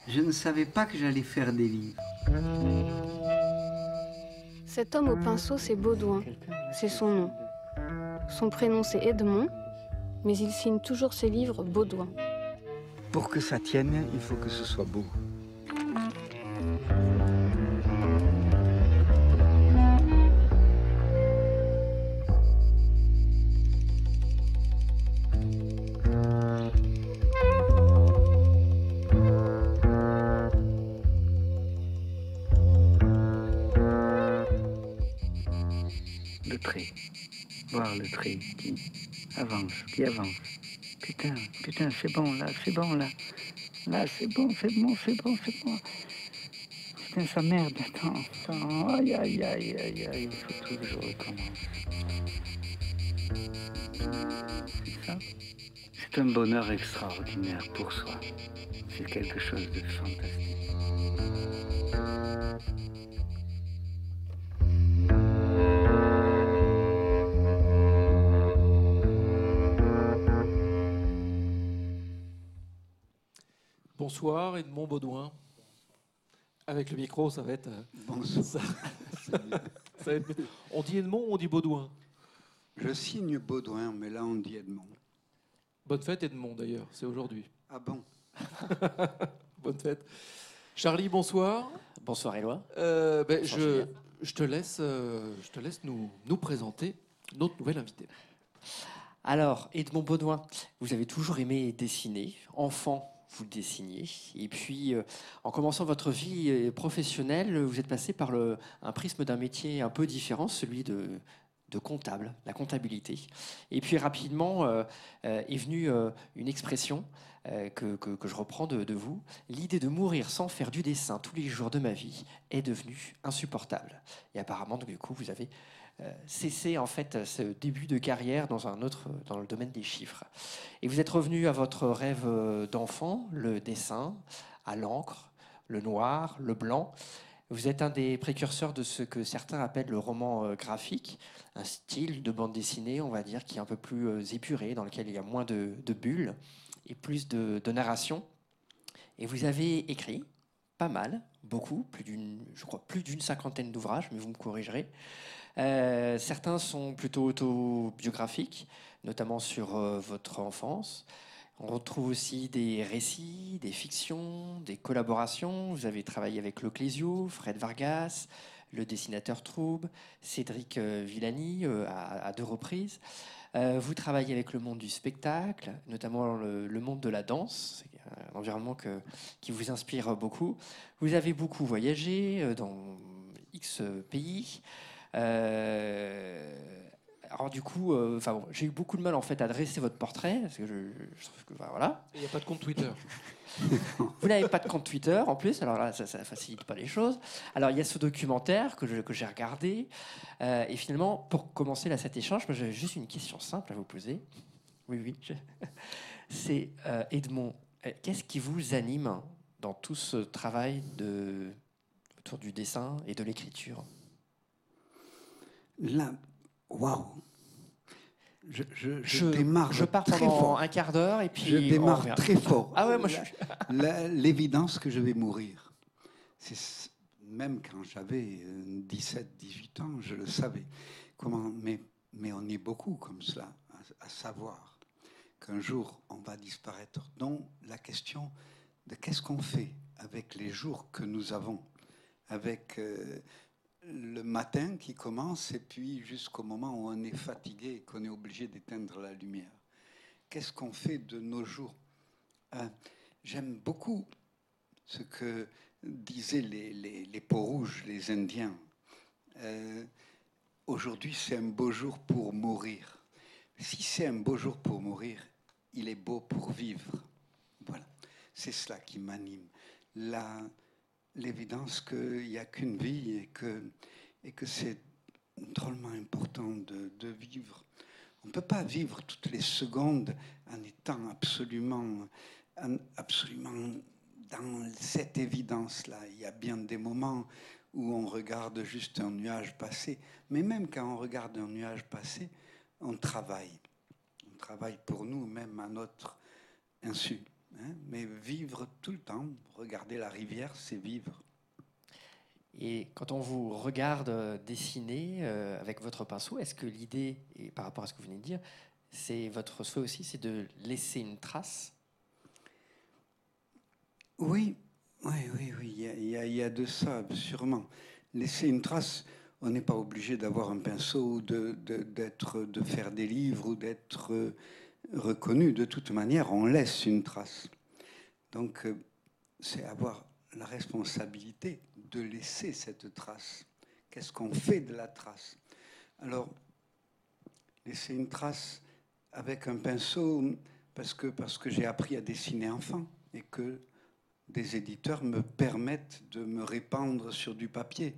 [SPEAKER 9] Je ne savais pas que j'allais faire des livres.
[SPEAKER 11] Cet homme au pinceau, c'est Baudouin. C'est son nom. Son prénom, c'est Edmond, mais il signe toujours ses livres Baudouin.
[SPEAKER 9] Pour que ça tienne, il faut que ce soit beau. Qui avance. Putain, putain, c'est bon là, c'est bon là. Là, c'est bon, c'est bon, c'est bon, c'est bon. Putain, ça merde, attends, attends. Aïe, aïe, aïe, aïe, aïe, il faut tout que je recommence. C'est ça C'est un bonheur extraordinaire pour soi. C'est quelque chose de fantastique.
[SPEAKER 1] Bonsoir, Edmond Baudouin. Avec le micro, ça va être. euh,
[SPEAKER 9] Bonsoir.
[SPEAKER 1] ça- ça va être- On dit Edmond ou on dit Baudouin?
[SPEAKER 9] Je signe Baudouin, mais là on dit Edmond.
[SPEAKER 1] Bonne fête, Edmond, d'ailleurs, c'est aujourd'hui.
[SPEAKER 9] Ah bon?
[SPEAKER 1] Bonne fête. Charlie, bonsoir.
[SPEAKER 12] Bonsoir Éloi.
[SPEAKER 1] Euh, ben,
[SPEAKER 12] Bonsoir,
[SPEAKER 1] je,
[SPEAKER 12] Julien.
[SPEAKER 1] je te laisse, euh, je te laisse nous, nous présenter notre nouvel invité.
[SPEAKER 12] Alors, Edmond Baudouin, vous avez toujours aimé dessiner. Enfant, vous dessiniez. Et puis, euh, en commençant votre vie euh, professionnelle, vous êtes passé par le, un prisme d'un métier un peu différent, celui de, de comptable, la comptabilité. Et puis, rapidement, euh, est venue une expression que, que- que je reprends de, de vous. L'idée de mourir sans faire du dessin tous les jours de ma vie est devenue insupportable. Et apparemment, donc, du coup, vous avez cessé en fait ce début de carrière dans un autre dans le domaine des chiffres. Et vous êtes revenu à votre rêve euh, d'enfant, le dessin, à l'encre, le noir, le blanc. Vous êtes un des précurseurs de ce que certains appellent le roman euh, graphique, un style de bande dessinée, on va dire, qui est un peu plus euh, épuré, dans lequel il y a moins de, de bulles et plus de, de narration. Et vous avez écrit pas mal, beaucoup, plus d'une, je crois plus d'une cinquantaine d'ouvrages, mais vous me corrigerez. Euh, certains sont plutôt autobiographiques, notamment sur euh, votre enfance. On retrouve aussi des récits, des fictions, des collaborations. Vous avez travaillé avec Le Clésio, Fred Vargas, le dessinateur Troub, Cédric euh, Villani à, deux reprises. Vous travaillez avec le monde du spectacle, notamment le, monde de la danse. Un environnement qui vous inspire beaucoup. Vous avez beaucoup voyagé dans X pays. Euh, alors du coup, euh, enfin bon, j'ai eu beaucoup de mal en fait à dresser votre portrait parce que je, je trouve que bah, voilà.
[SPEAKER 1] Il n'y a pas de compte Twitter.
[SPEAKER 12] Vous n'avez pas de compte Twitter en plus, alors là, ça ne facilite pas les choses. Alors, il y a ce documentaire que, j'ai regardé. euh, et finalement, pour commencer là, cet échange, moi, j'avais juste une question simple à vous poser. Oui, oui. je- C'est euh, Edmond, qu'est-ce qui vous anime dans tout ce travail de, autour du dessin et de l'écriture?
[SPEAKER 13] Là, waouh je, je, je
[SPEAKER 12] Je-
[SPEAKER 13] démarre
[SPEAKER 12] je pars
[SPEAKER 13] très
[SPEAKER 12] pendant
[SPEAKER 13] fort.
[SPEAKER 12] un quart d'heure et puis
[SPEAKER 13] je démarre très fort.
[SPEAKER 12] Ah ouais, moi, je
[SPEAKER 13] L'évidence que je vais mourir. Même quand j'avais euh, 17, 18 ans, je le savais. Comment Mais, mais on est beaucoup comme cela, à, à savoir qu'un jour on va disparaître. Donc la question de qu'est-ce qu'on fait avec les jours que nous avons, avec euh, le matin qui commence et puis jusqu'au moment où on est fatigué et qu'on est obligé d'éteindre la lumière. Qu'est-ce qu'on fait de nos jours? Euh, J'aime beaucoup ce que disaient les, peaux rouges, les Indiens. Euh, Aujourd'hui, c'est un beau jour pour mourir. Si c'est un beau jour pour mourir, il est beau pour vivre. Voilà, c'est cela qui m'anime. L'évidence qu'il n'y a qu'une vie et que, et que c'est drôlement important de, vivre. On ne peut pas vivre toutes les secondes en étant absolument, en- absolument dans cette évidence-là. Il y a bien des moments où on regarde juste un nuage passer, mais même quand on regarde un nuage passer, on travaille. On travaille pour nous, même à notre insu. Hein. Mais vivre tout le temps, regarder la rivière, c'est vivre.
[SPEAKER 12] Et quand on vous regarde dessiner euh, avec votre pinceau, est-ce que l'idée, et par rapport à ce que vous venez de dire, c'est votre souhait aussi, c'est de laisser une trace?
[SPEAKER 13] Oui, oui, oui, oui, il y a- y, y de ça, sûrement. Laisser une trace, on n'est pas obligé d'avoir un pinceau, ou de, de, de faire des livres ou d'être euh, reconnu. De toute manière, on laisse une trace. Donc, euh, c'est avoir la responsabilité de laisser cette trace. Qu'est-ce qu'on fait de la trace? Alors, laisser une trace avec un pinceau, parce que, parce que j'ai appris à dessiner enfant et que des éditeurs me permettent de me répandre sur du papier.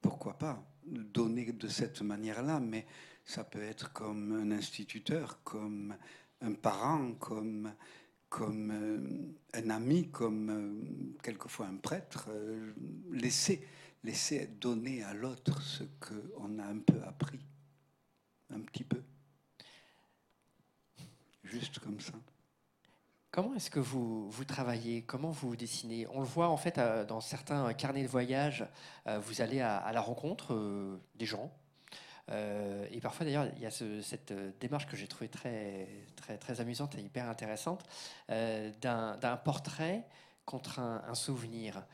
[SPEAKER 13] Pourquoi pas? Donner de cette manière-là, mais ça peut être comme un instituteur, comme un parent, comme, comme euh, un ami, comme euh, quelquefois un prêtre. euh, laisser, laisser donner à l'autre ce qu'on a un peu appris, un petit peu. Juste comme ça.
[SPEAKER 12] Comment est-ce que vous, vous travaillez? Comment vous dessinez? On le voit en fait euh, dans certains carnets de voyage, vous allez à, la rencontre des gens. Euh, et parfois d'ailleurs, il y a ce- cette euh, démarche que j'ai trouvée très, très, très amusante et hyper intéressante euh, d'un portrait contre un, souvenir.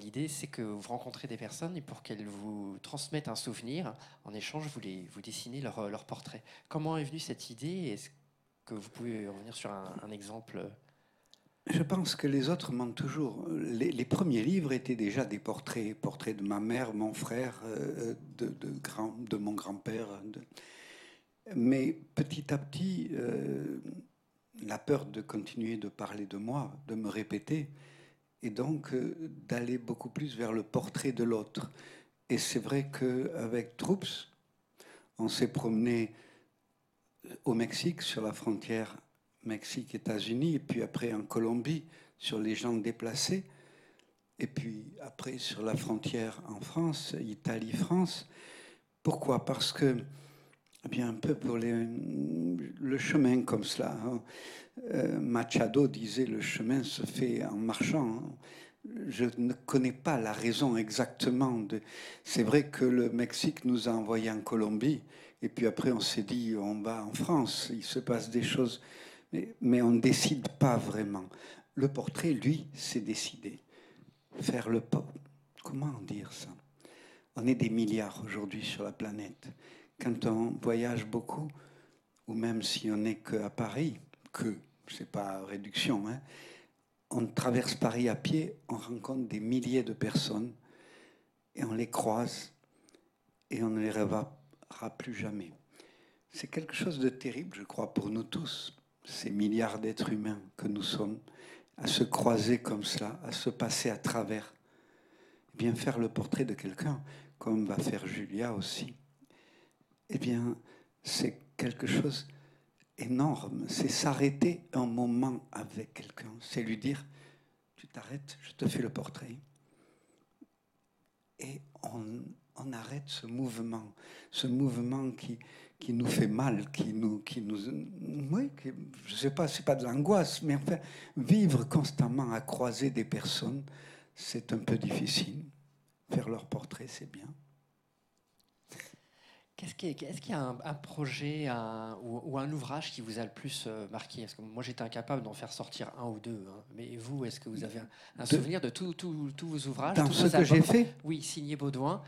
[SPEAKER 12] L'idée, c'est que vous rencontrez des personnes et pour qu'elles vous transmettent un souvenir, en échange, vous, les, vous dessinez leur, leur portrait. Comment est venue cette idée? Est-ce que vous pouvez revenir sur un exemple?
[SPEAKER 13] Je pense que les autres mentent toujours. Les, premiers livres étaient déjà des portraits, portraits de ma mère, mon frère, euh, de, mon grand-père. Mais petit à petit, euh, la peur de continuer de parler de moi, de me répéter, et donc euh, d'aller beaucoup plus vers le portrait de l'autre. Et c'est vrai qu'avec Troops, on s'est promené au Mexique, sur la frontière Mexique-États-Unis, et puis après en Colombie, sur les gens déplacés, et puis après sur la frontière en France, Italie-France. Pourquoi? Parce que, eh bien, un peu pour le chemin comme cela. hein. Euh, Machado disait le chemin se fait en marchant. hein. Je ne connais pas la raison exactement. C'est vrai que le Mexique nous a envoyés en Colombie, et puis après on s'est dit on va en France. Il se passe des choses, mais, on ne décide pas vraiment. Le portrait, lui, c'est décidé. Faire le pas. Comment dire ça? On est des milliards aujourd'hui sur la planète. Quand on voyage beaucoup, ou même si on n'est qu'à Paris, que, c'est pas réduction, hein, on traverse Paris à pied, on rencontre des milliers de personnes et on les croise et on ne les reverra plus jamais. C'est quelque chose de terrible, je crois, pour nous tous, ces milliards d'êtres humains que nous sommes, à se croiser comme cela, à se passer à travers. Eh bien, faire le portrait de quelqu'un, comme va faire Julia aussi, eh bien, c'est quelque chose énorme. C'est s'arrêter un moment avec quelqu'un. C'est lui dire, tu t'arrêtes, je te fais le portrait. Et on arrête ce mouvement, ce mouvement qui, qui nous fait mal, qui nous, qui nous, oui, je sais pas, c'est pas de l'angoisse, mais enfin, vivre constamment à croiser des personnes, c'est un peu difficile. Faire leur portrait, c'est bien.
[SPEAKER 12] Est-ce qu'il y a un, projet ou, un ouvrage qui vous a le plus euh, marqué? Parce que moi, j'étais incapable d'en faire sortir un ou deux. Hein. Mais vous, est-ce que vous avez un, souvenir de tous vos ouvrages
[SPEAKER 13] Dans ce que j'ai fait?
[SPEAKER 12] Oui, signé Baudouin.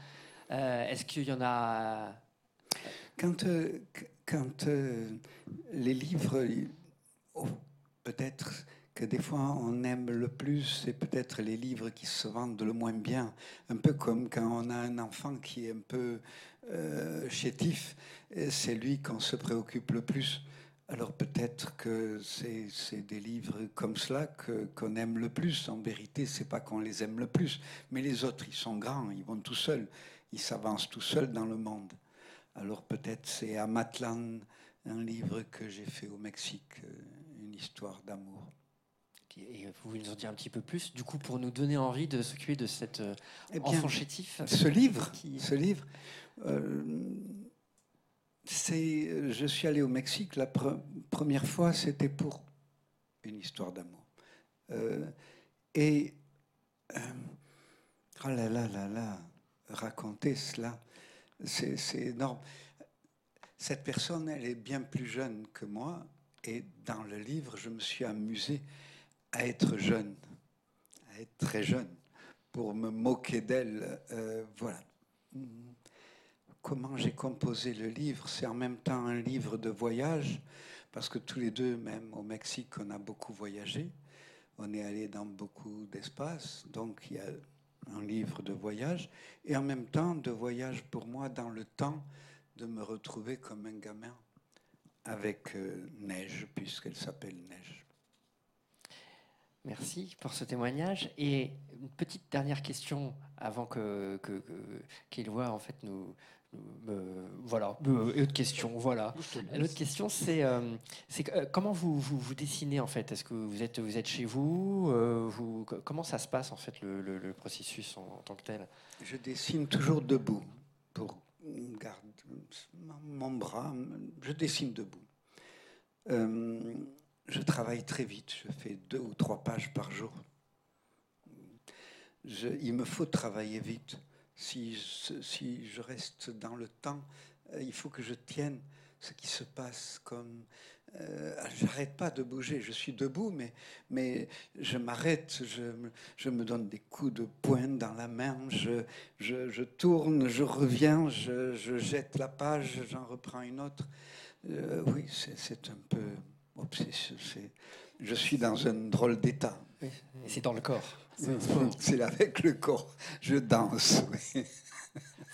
[SPEAKER 12] Euh, est-ce qu'il y en a
[SPEAKER 13] Quand, euh, quand les livres, oh, peut-être que des fois on aime le plus, c'est peut-être les livres qui se vendent le moins bien. Un peu comme quand on a un enfant qui est un peu euh, chétif, c'est lui qu'on se préoccupe le plus. Alors peut-être que c'est des livres comme cela qu'on aime le plus. En vérité, c'est pas qu'on les aime le plus, mais les autres, ils sont grands, ils vont tout seuls, ils s'avancent tout seuls dans le monde. Alors peut-être c'est Amatlan, un livre que j'ai fait au Mexique, euh, une histoire d'amour.
[SPEAKER 12] Et vous pouvez nous en dire un petit peu plus, du coup, pour nous donner envie de s'occuper de cet euh, eh enfant chétif
[SPEAKER 13] Ce livre, ce livre euh, c'est, je suis allé au Mexique, la première fois, c'était pour une histoire d'amour. Euh, et, oh là là là là, raconter cela, c'est, énorme. Cette personne, elle est bien plus jeune que moi, et dans le livre, je me suis amusé à être jeune, à être très jeune, pour me moquer d'elle. Euh, voilà. Comment j'ai composé le livre? C'est en même temps un livre de voyage, parce que tous les deux, même au Mexique, on a beaucoup voyagé. On est allé dans beaucoup d'espaces, donc il y a un livre de voyage, et en même temps de voyage pour moi dans le temps de me retrouver comme un gamin avec euh, Neige, puisqu'elle s'appelle Neige.
[SPEAKER 12] Merci pour ce témoignage. Et une petite dernière question avant que, qu'il voit en fait nous, voilà, euh, autre question, voilà. L'autre question, c'est euh, euh, comment vous, vous, dessinez en fait? Est-ce que vous êtes, vous êtes chez vous, vous Comment ça se passe en fait le, processus en, tant que tel?
[SPEAKER 13] Je dessine toujours debout pour garder mon bras. Je dessine debout je travaille très vite, je fais deux ou trois pages par jour. il me faut travailler vite. Si, je reste dans le temps, euh, il faut que je tienne ce qui se passe comme... Euh, j'arrête pas de bouger, je suis debout, mais, je m'arrête, je, me donne des coups de poing dans la main, je, tourne, je reviens, je, jette la page, j'en reprends une autre. Euh, oui, c'est un peu je suis dans un drôle d'état.
[SPEAKER 12] C'est dans le corps.
[SPEAKER 13] C'est avec le corps. Je danse.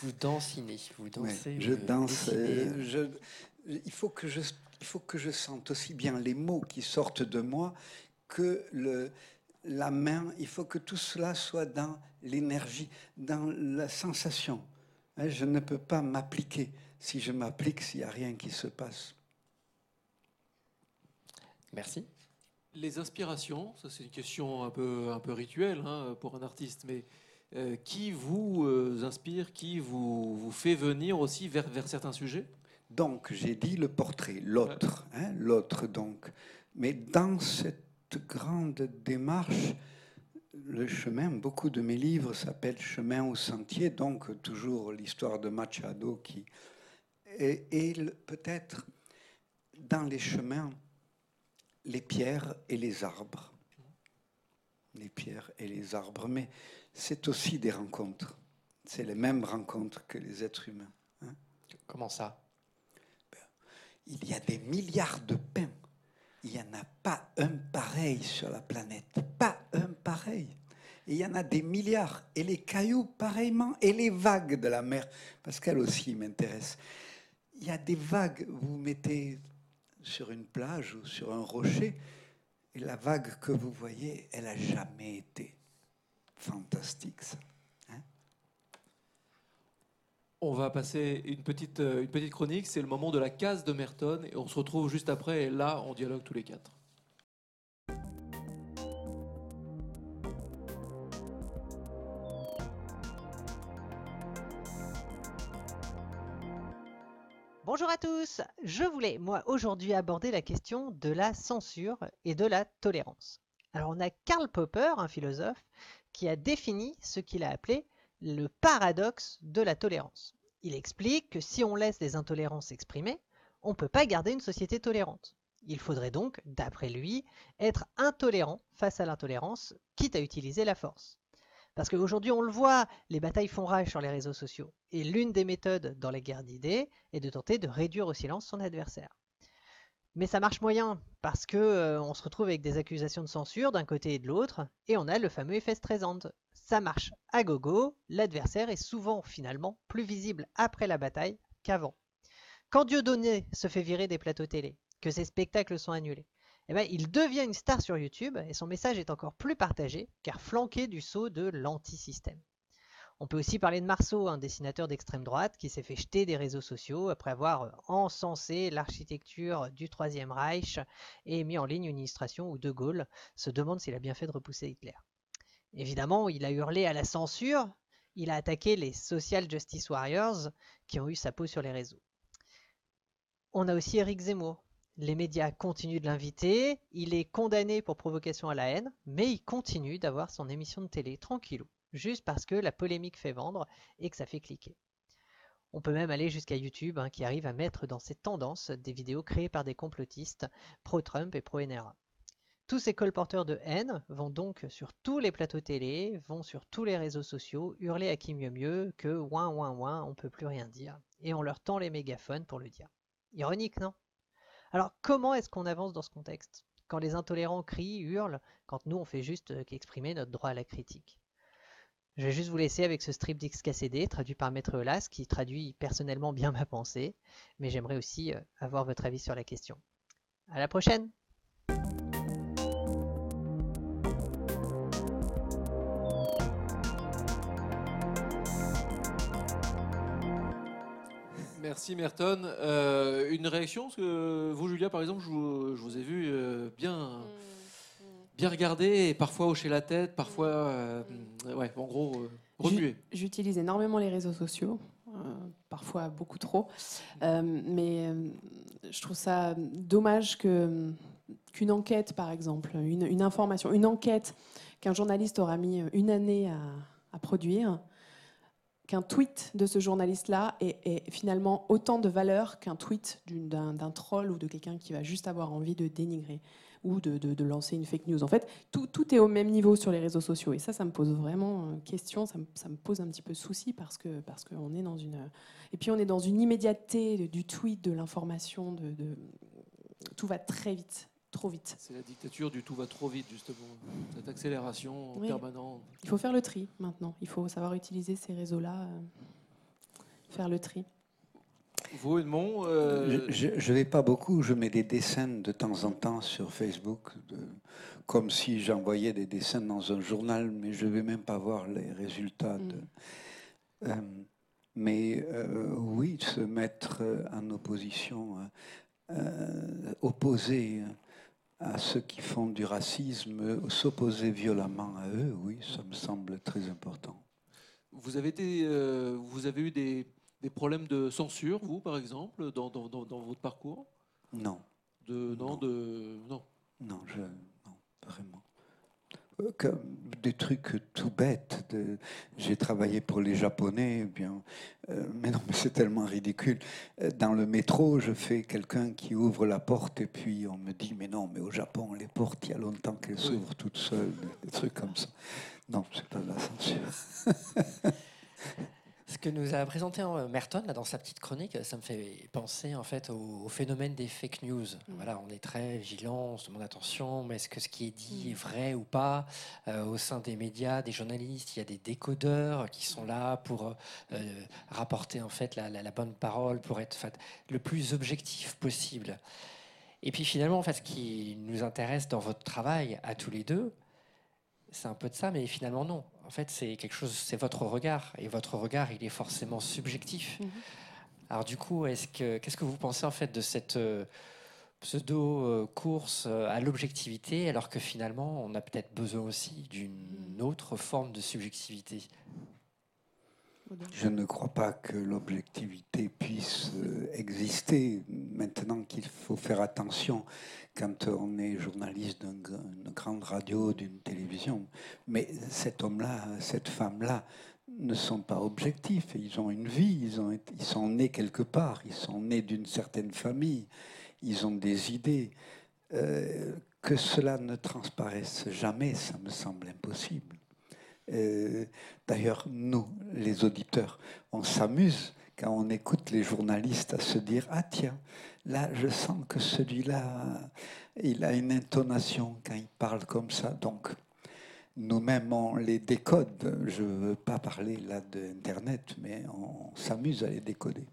[SPEAKER 12] Vous dansinez, vous dansez.
[SPEAKER 13] je danse. Euh, il, faut que je, il faut que je sente aussi bien les mots qui sortent de moi que le, la main. Il faut que tout cela soit dans l'énergie, dans la sensation. Hein, je ne peux pas m'appliquer. Si je m'applique, s'il n'y a rien qui se passe.
[SPEAKER 12] Merci.
[SPEAKER 1] Les inspirations, ça c'est une question un peu, un peu rituelle hein, pour un artiste, mais euh, qui vous euh, inspire, qui vous, vous, fait venir aussi vers, vers certains sujets?
[SPEAKER 13] Donc j'ai dit le portrait, l'autre, hein, l'autre donc. Mais dans cette grande démarche, le chemin, beaucoup de mes livres s'appellent Chemin au sentier, donc toujours l'histoire de Machado qui... Et, et peut-être dans les chemins, les pierres et les arbres. Les pierres et les arbres. Mais c'est aussi des rencontres. C'est les mêmes rencontres que les êtres humains. Hein.
[SPEAKER 12] Comment ça?
[SPEAKER 13] Ben, Il y a des milliards de pains. Il n'y en a pas un pareil sur la planète. Pas un pareil. Et il y en a des milliards. Et les cailloux, pareillement. Et les vagues de la mer, parce qu'elle aussi m'intéresse. Il y a des vagues. Vous mettez sur une plage ou sur un rocher, et la vague que vous voyez, elle n'a jamais été. Fantastique, ça. Hein?
[SPEAKER 1] On va passer une petite, euh, une petite chronique, c'est le moment de la case de Merton, et on se retrouve juste après, et là, on dialogue tous les quatre.
[SPEAKER 14] Bonjour à tous Je voulais, moi, aujourd'hui aborder la question de la censure et de la tolérance. Alors on a Karl Popper, un philosophe, qui a défini ce qu'il a appelé le paradoxe de la tolérance. Il explique que si on laisse les intolérances s'exprimer, on ne peut pas garder une société tolérante. Il faudrait donc, d'après lui, être intolérant face à l'intolérance, quitte à utiliser la force. Parce qu'aujourd'hui, on le voit, les batailles font rage sur les réseaux sociaux. Et l'une des méthodes dans la guerre d'idées est de tenter de réduire au silence son adversaire. Mais ça marche moyen, parce que euh, se retrouve avec des accusations de censure d'un côté et de l'autre, et on a le fameux effet Streisand. Ça marche à gogo, l'adversaire est souvent finalement plus visible après la bataille qu'avant. Quand Dieudonné se fait virer des plateaux télé, que ses spectacles sont annulés, eh ben, il devient une star sur YouTube et son message est encore plus partagé car flanqué du saut de l'anti-système. On peut aussi parler de Marceau, un dessinateur d'extrême droite qui s'est fait jeter des réseaux sociaux après avoir encensé l'architecture du Troisième Reich et mis en ligne une illustration où De Gaulle se demande s'il a bien fait de repousser Hitler. Évidemment, il a hurlé à la censure, il a attaqué les Social Justice Warriors qui ont eu sa peau sur les réseaux. On a aussi Eric Zemmour, les médias continuent de l'inviter, il est condamné pour provocation à la haine, mais il continue d'avoir son émission de télé tranquillou, juste parce que la polémique fait vendre et que ça fait cliquer. On peut même aller jusqu'à YouTube hein, qui arrive à mettre dans ses tendances des vidéos créées par des complotistes pro-Trump et pro-NRA. Tous ces colporteurs de haine vont donc sur tous les plateaux télé, vont sur tous les réseaux sociaux, hurler à qui mieux mieux que ouin ouin ouin, on peut plus rien dire, et on leur tend les mégaphones pour le dire. Ironique, non? Alors comment est-ce qu'on avance dans ce contexte? Quand les intolérants crient, hurlent, quand nous on fait juste euh, qu'exprimer notre droit à la critique. Je vais juste vous laisser avec ce strip d'XKCD traduit par Maître Olas qui traduit personnellement bien ma pensée, mais j'aimerais aussi euh, avoir votre avis sur la question. À la prochaine
[SPEAKER 1] Merci Merton. Euh, une réaction Parce que vous, Julia, par exemple, je vous, ai vu euh, bien, bien regarder et parfois hocher la tête, parfois, euh, ouais, en gros, remuer.
[SPEAKER 4] J'utilise énormément les réseaux sociaux. parfois beaucoup trop, mais je trouve ça dommage que qu'une enquête, par exemple, une, information, une enquête qu'un journaliste aura mis une année à, à produire, qu'un tweet de ce journaliste-là ait, finalement autant de valeur qu'un tweet d'un troll ou de quelqu'un qui va juste avoir envie de dénigrer ou de, lancer une fake news. En fait, tout, est au même niveau sur les réseaux sociaux. Et ça, ça me pose vraiment euh, question, ça me, pose un petit peu souci parce que parce qu'on est dans une... Et puis on est dans une immédiateté du tweet, de l'information, de, tout va très vite trop vite.
[SPEAKER 1] C'est la dictature du tout va trop vite, justement. Cette accélération permanente.
[SPEAKER 4] Il faut faire le tri maintenant. Il faut savoir utiliser ces réseaux-là, euh, faire le tri.
[SPEAKER 1] Vous, Edmond euh...
[SPEAKER 13] Je ne vais pas beaucoup. Je mets des dessins de temps en temps sur Facebook, de, comme si j'envoyais des dessins dans un journal, mais je ne vais même pas voir les résultats. De, mm. euh, mais euh, oui, se mettre en opposition, opposer à ceux qui font du racisme, s'opposer violemment à eux, oui, ça me semble très important.
[SPEAKER 1] Vous avez, été, euh, vous avez eu des, des, problèmes de censure, vous, par exemple, dans, dans, dans, votre parcours?
[SPEAKER 13] Non.
[SPEAKER 1] De, non, de, non.
[SPEAKER 13] Non, je, non, vraiment. Comme des trucs tout bêtes. De... J'ai travaillé pour les Japonais, eh bien, euh, mais non, mais c'est tellement ridicule. Euh, dans le métro, je fais quelqu'un qui ouvre la porte et puis on me dit, mais non, mais au Japon, les portes, il y a longtemps qu'elles s'ouvrent toutes seules, des trucs comme ça. Non, c'est pas de la censure.
[SPEAKER 12] que nous a présenté euh, Merton là, dans sa petite chronique, ça me fait penser en fait au, au phénomène des fake news. Voilà, on est très vigilant, on se demande attention, mais est-ce que ce qui est dit est vrai ou pas? Euh, Au sein des médias, des journalistes, il y a des décodeurs qui sont là pour euh, rapporter en fait la, la- la bonne parole, pour être fait, le plus objectif possible. Et puis finalement, en fait, ce qui nous intéresse dans votre travail à tous les deux, c'est un peu de ça, mais finalement non. En fait, c'est quelque chose, c'est votre regard, et votre regard, il est forcément subjectif. Alors du coup, est-ce que qu'est-ce que vous pensez en fait de cette euh, pseudo euh, course euh, à l'objectivité, alors que finalement, on a peut-être besoin aussi d'une autre forme de subjectivité?
[SPEAKER 13] Je ne crois pas que l'objectivité puisse euh, exister. Maintenant qu'il faut faire attention quand on est journaliste d'une grande radio, d'une télévision. Mais cet homme-là, cette femme-là, ne sont pas objectifs. Ils ont une vie, ils sont nés quelque part, ils sont nés d'une certaine famille, ils ont des idées. Euh, que cela ne transparaisse jamais, ça me semble impossible. Euh, D'ailleurs, nous, les auditeurs, on s'amuse quand on écoute les journalistes à se dire Ah, tiens, là, je sens que celui-là, il a une intonation quand il parle comme ça. Donc, nous-mêmes, on les décode. Je ne veux pas parler là d'Internet, mais on s'amuse à les décoder.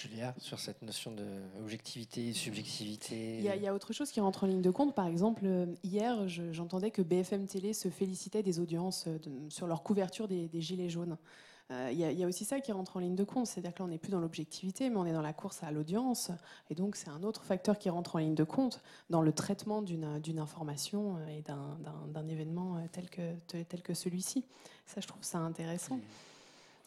[SPEAKER 12] Julia, sur cette notion d'objectivité, subjectivité
[SPEAKER 4] Il y, a, il y a autre chose qui rentre en ligne de compte. Par exemple, euh, hier, je- j'entendais que BFM Télé se félicitait des audiences euh, de- sur leur couverture des, des Gilets jaunes. Euh, Il y, a- il y a aussi ça qui rentre en ligne de compte. C'est-à-dire que là, on n'est plus dans l'objectivité, mais on est dans la course à l'audience. Et donc, c'est un autre facteur qui rentre en ligne de compte dans le traitement d'une information et d'un- événement tel que, tel que celui-ci. Ça, je trouve ça intéressant.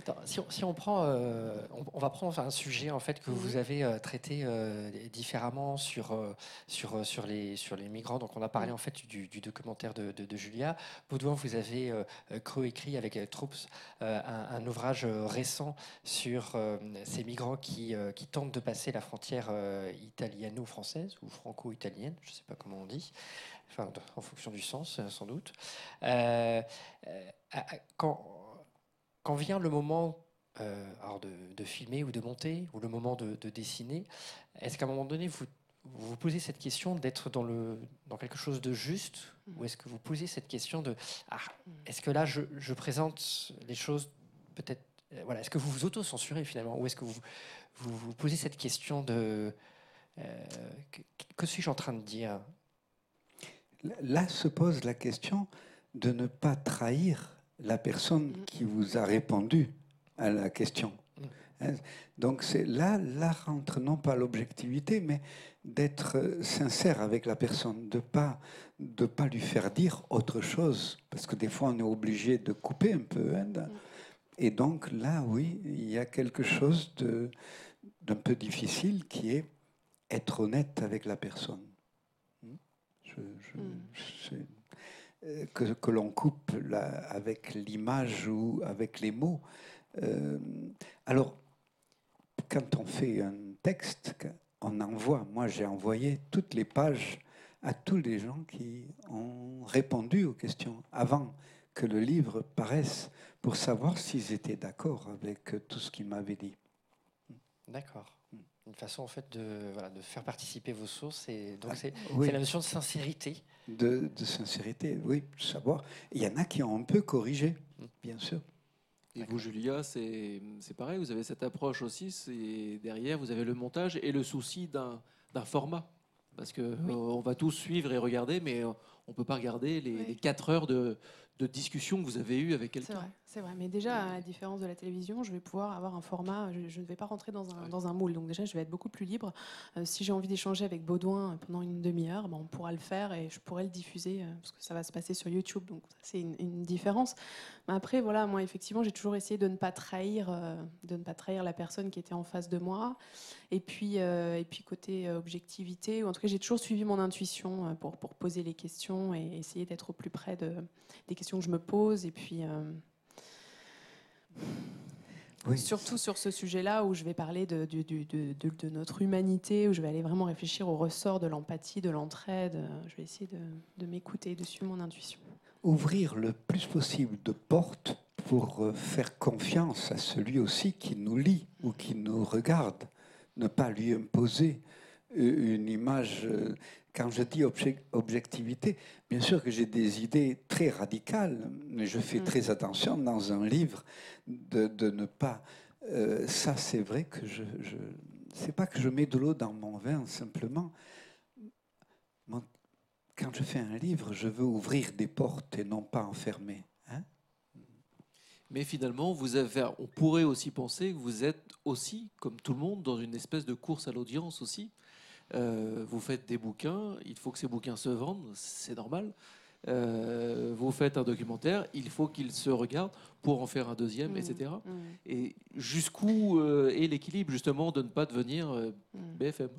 [SPEAKER 12] Attends, si, on, si on prend, euh, on, on va prendre un sujet en fait que vous avez euh, traité euh, différemment sur sur sur les sur les migrants. Donc on a parlé en fait du, du documentaire de, de, de Julia Baudouin. Vous avez coécrit avec Troops un, un ouvrage récent sur ces migrants qui qui tentent de passer la frontière italiano-française ou franco-italienne, je ne sais pas comment on dit. Enfin, en fonction du sens, sans doute. Quand, quand vient le moment euh, alors de, de filmer ou de monter, ou le moment de, de dessiner, est-ce qu'à un moment donné, vous vous vous posez cette question d'être dans, le, dans quelque chose de juste, ou est-ce que vous posez cette question de ah, est-ce que là je, je présente les choses peut-être euh, voilà, est-ce que vous vous auto-censurez finalement, ou est-ce que vous, vous vous posez cette question de euh, que, que suis-je en train de dire?
[SPEAKER 13] Là se pose la question de ne pas trahir la personne qui vous a répondu à la question. Hein, Donc c'est là, là rentre non pas l'objectivité, mais d'être sincère avec la personne, de pas de pas lui faire dire autre chose, parce que des fois on est obligé de couper un peu. hein, de- et donc là, oui, il y a quelque chose de d'un peu difficile qui est être honnête avec la personne. Hmm? Je- je- c'est- que, que l'on coupe avec l'image ou avec les mots. Euh, alors, quand on fait un texte, on envoie, moi j'ai envoyé toutes les pages à tous les gens qui ont répondu aux questions avant que le livre paraisse pour savoir s'ils étaient d'accord avec tout ce qu'ils m'avaient dit.
[SPEAKER 12] D'accord. Une façon en fait de, voilà, de faire participer vos sources et donc c'est
[SPEAKER 13] Ah, oui.
[SPEAKER 12] c'est la notion de sincérité.
[SPEAKER 13] De, de sincérité, oui, de savoir. Il y en a qui ont un peu corrigé, bien sûr.
[SPEAKER 1] Et vous, Julia, c'est c'est pareil, vous avez cette approche aussi, c'est derrière, vous avez le montage et le souci d'un d'un format. Parce que euh, on va tous suivre et regarder, mais euh, on ne peut pas regarder les, les quatre heures de, de discussion que vous avez eues avec
[SPEAKER 4] C'est
[SPEAKER 1] quelqu'un.
[SPEAKER 4] C'est vrai. Mais déjà, à la différence de la télévision, je vais pouvoir avoir un format, je, je ne vais pas rentrer dans un, dans un moule. Donc déjà, je vais être beaucoup plus libre. Euh, si j'ai envie d'échanger avec Baudouin pendant une demi-heure, ben, on pourra le faire et je pourrai le diffuser euh, parce que ça va se passer sur YouTube. Donc c'est une, une différence. Mais après, voilà, moi, effectivement, j'ai toujours essayé de ne pas trahir, euh, de ne pas trahir la personne qui était en face de moi. Et puis, et puis côté objectivité, ou en tout cas, j'ai toujours suivi mon intuition pour, pour poser les questions et essayer d'être au plus près de, des questions que je me pose. Et puis, euh, surtout sur ce sujet-là où je vais parler de, de- de- de notre humanité, où je vais aller vraiment réfléchir au ressort de l'empathie, de l'entraide. euh, Je vais essayer de, m'écouter, de suivre mon intuition.
[SPEAKER 13] Ouvrir le plus possible de portes pour euh, faire confiance à celui aussi qui nous lit ou qui nous regarde, ne pas lui imposer euh, une image. Quand je dis obje- objectivité, bien sûr que j'ai des idées très radicales, mais je fais
[SPEAKER 4] Mm.
[SPEAKER 13] très attention dans un livre de, de ne pas. euh, ça, c'est vrai que je. je c'est pas que je mets de l'eau dans mon vin, simplement. Mon- quand je fais un livre, je veux ouvrir des portes et non pas enfermer. hein.
[SPEAKER 1] Mais finalement, vous avez, on pourrait aussi penser que vous êtes aussi, comme tout le monde, dans une espèce de course à l'audience aussi. Euh, vous faites des bouquins, il faut que ces bouquins se vendent, c'est normal. Euh, vous faites un documentaire, il faut qu'il se regarde pour en faire un deuxième, etc.
[SPEAKER 4] Mhm.
[SPEAKER 1] Et jusqu'où euh, est l'équilibre justement de ne pas devenir
[SPEAKER 4] Mhm.
[SPEAKER 1] BFM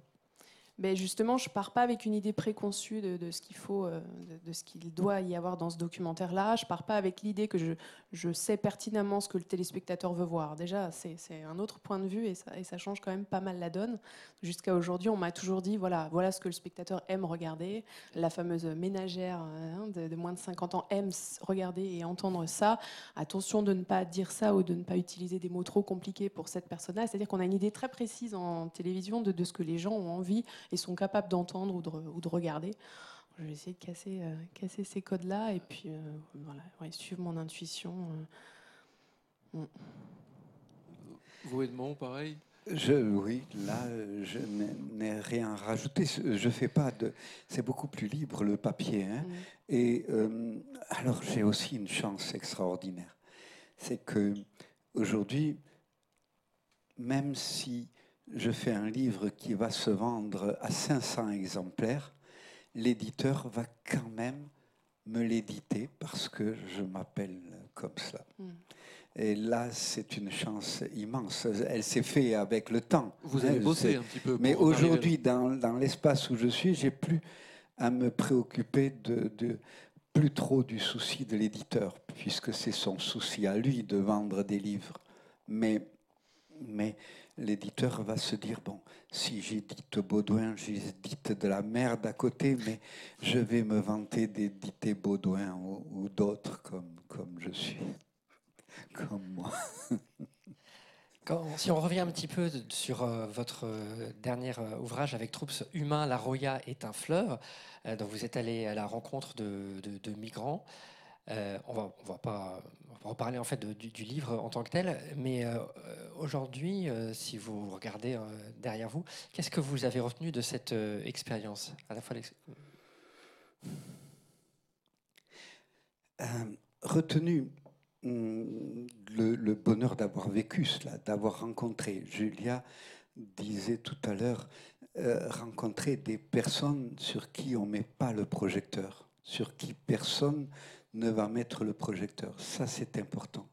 [SPEAKER 4] Ben justement, je pars pas avec une idée préconçue de, ce qu'il faut, euh, de, ce qu'il doit y avoir dans ce documentaire-là. Je pars pas avec l'idée que je, sais pertinemment ce que le téléspectateur veut voir. Déjà, c'est un autre point de vue et ça, change quand même pas mal la donne. Jusqu'à aujourd'hui, on m'a toujours dit voilà, voilà ce que le spectateur aime regarder. La fameuse ménagère hein, de, moins de 50 ans aime regarder et entendre ça. Attention de ne pas dire ça ou de ne pas utiliser des mots trop compliqués pour cette personne-là. C'est-à-dire qu'on a une idée très précise en télévision de ce que les gens ont envie et sont capables d'entendre ou de, re- ou de regarder. Je vais essayer de casser, euh, casser ces codes-là et puis euh, voilà, ouais, suivre mon intuition. euh. Mm.
[SPEAKER 1] Vous Edmond, pareil?
[SPEAKER 13] Je, oui, là, je n'ai- rien rajouté. Je fais pas de. C'est beaucoup plus libre le papier. hein. Et euh, alors, j'ai aussi une chance extraordinaire. C'est que aujourd'hui, même si je fais un livre qui va se vendre à 500 exemplaires, l'éditeur va quand même me l'éditer parce que je m'appelle comme cela.
[SPEAKER 4] Mm.
[SPEAKER 13] Et là, c'est une chance immense. Elle s'est faite avec le temps.
[SPEAKER 1] Vous avez bossé un petit peu
[SPEAKER 13] Mais aujourd'hui, dans, dans l'espace où je suis, j'ai plus à me préoccuper de, de- plus trop du souci de l'éditeur, puisque c'est son souci à lui de vendre des livres. Mais, mais l'éditeur va se dire bon, si j'édite Baudouin, j'édite de la merde à côté, mais je vais me vanter d'éditer Baudouin ou, d'autres comme, comme je suis, comme moi.
[SPEAKER 12] Quand- si on revient un petit peu sur euh, votre euh, dernier euh, ouvrage avec Troups Humain, La Roya est un fleuve, dont vous êtes allé à la rencontre de migrants. Euh, on va, va pas reparler en fait du, livre en tant que tel, mais euh, euh, aujourd'hui, si vous regardez derrière vous, qu'est-ce que vous avez retenu de cette expérience à la fois
[SPEAKER 13] retenu hum, le, le bonheur d'avoir vécu cela, d'avoir rencontré. Julia disait tout à l'heure, rencontrer des personnes sur qui on met pas le projecteur, sur qui personne ne va mettre le projecteur. Ça, c'est important.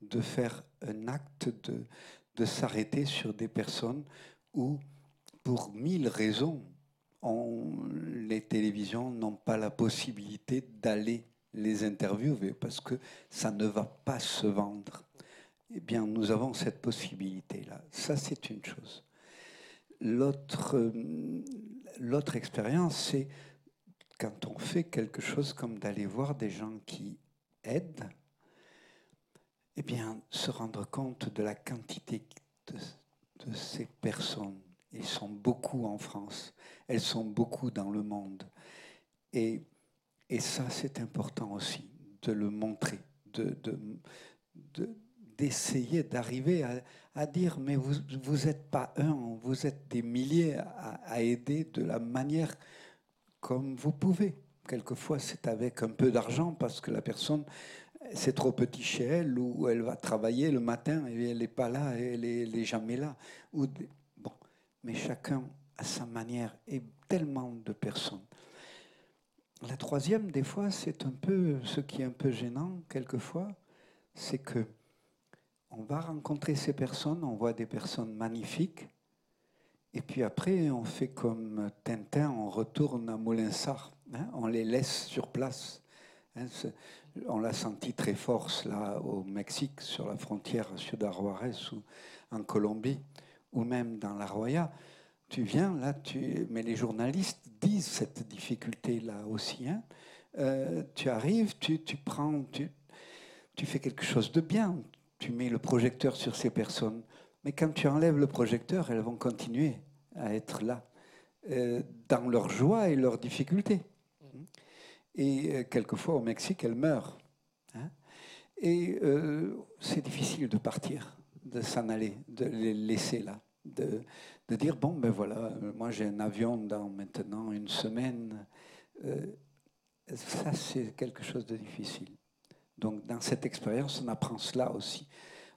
[SPEAKER 13] De faire un acte de, de s'arrêter sur des personnes où, pour mille raisons, on- les télévisions n'ont pas la possibilité d'aller les interviewer parce que ça ne va pas se vendre. Eh bien, nous avons cette possibilité-là. Ça, c'est une chose. L'autre, euh, l'autre expérience, c'est quand on fait quelque chose comme d'aller voir des gens qui aident, eh bien, se rendre compte de la quantité de, ces personnes. Ils sont beaucoup en France, elles sont beaucoup dans le monde. Et, et ça, c'est important aussi, de le montrer, de, de, de- d'essayer d'arriver à, à dire, mais vous vous n'êtes pas un, vous êtes des milliers à aider de la manière comme vous pouvez. Quelquefois, c'est avec un peu d'argent parce que la personne, c'est trop petit chez elle ou elle va travailler le matin et elle n'est pas là, et elle n'est jamais là. Ou bon, mais chacun à sa manière et tellement de personnes. La troisième, des fois, c'est un peu ce qui est un peu gênant quelquefois, c'est que on va rencontrer ces personnes, on voit des personnes magnifiques, et puis après, on fait comme Tintin, on retourne à Moulinsart, hein, on les laisse sur place. hein, on l'a senti très fort là au Mexique, sur la frontière Ciudad Juarez ou en Colombie, ou même dans la Roya. Tu viens là, tu... mais les journalistes disent cette difficulté là aussi. hein. Euh, tu arrives, tu, tu prends, tu, tu fais quelque chose de bien. Tu mets le projecteur sur ces personnes. Mais quand tu enlèves le projecteur, elles vont continuer à être là, euh, dans leur joie et leurs difficultés. Et euh, quelquefois au Mexique, elles meurent. hein. Et euh, c'est difficile de partir, de s'en aller, de les laisser là, de, de dire bon ben voilà, moi j'ai un avion dans maintenant une semaine. Ça c'est quelque chose de difficile. Donc dans cette expérience, on apprend cela aussi.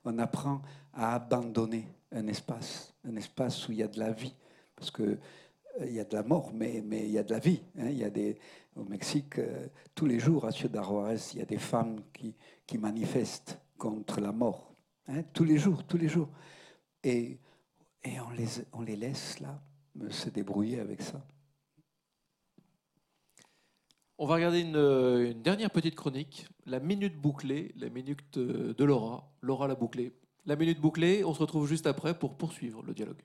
[SPEAKER 13] On apprend à abandonner un espace, un espace où il y a de la vie, parce que euh, il y a de la mort, mais, mais il y a de la vie. hein. Il y a des, au Mexique, euh, tous les jours à Ciudad Juárez, il y a des femmes qui, qui manifestent contre la mort. hein. Tous les jours, tous les jours. Et, et on, les, on les laisse là euh, se débrouiller avec ça.
[SPEAKER 1] On va regarder une, dernière petite chronique, la minute bouclée, la minute de Laura. Laura la bouclée. La minute bouclée, on se retrouve juste après pour poursuivre le dialogue.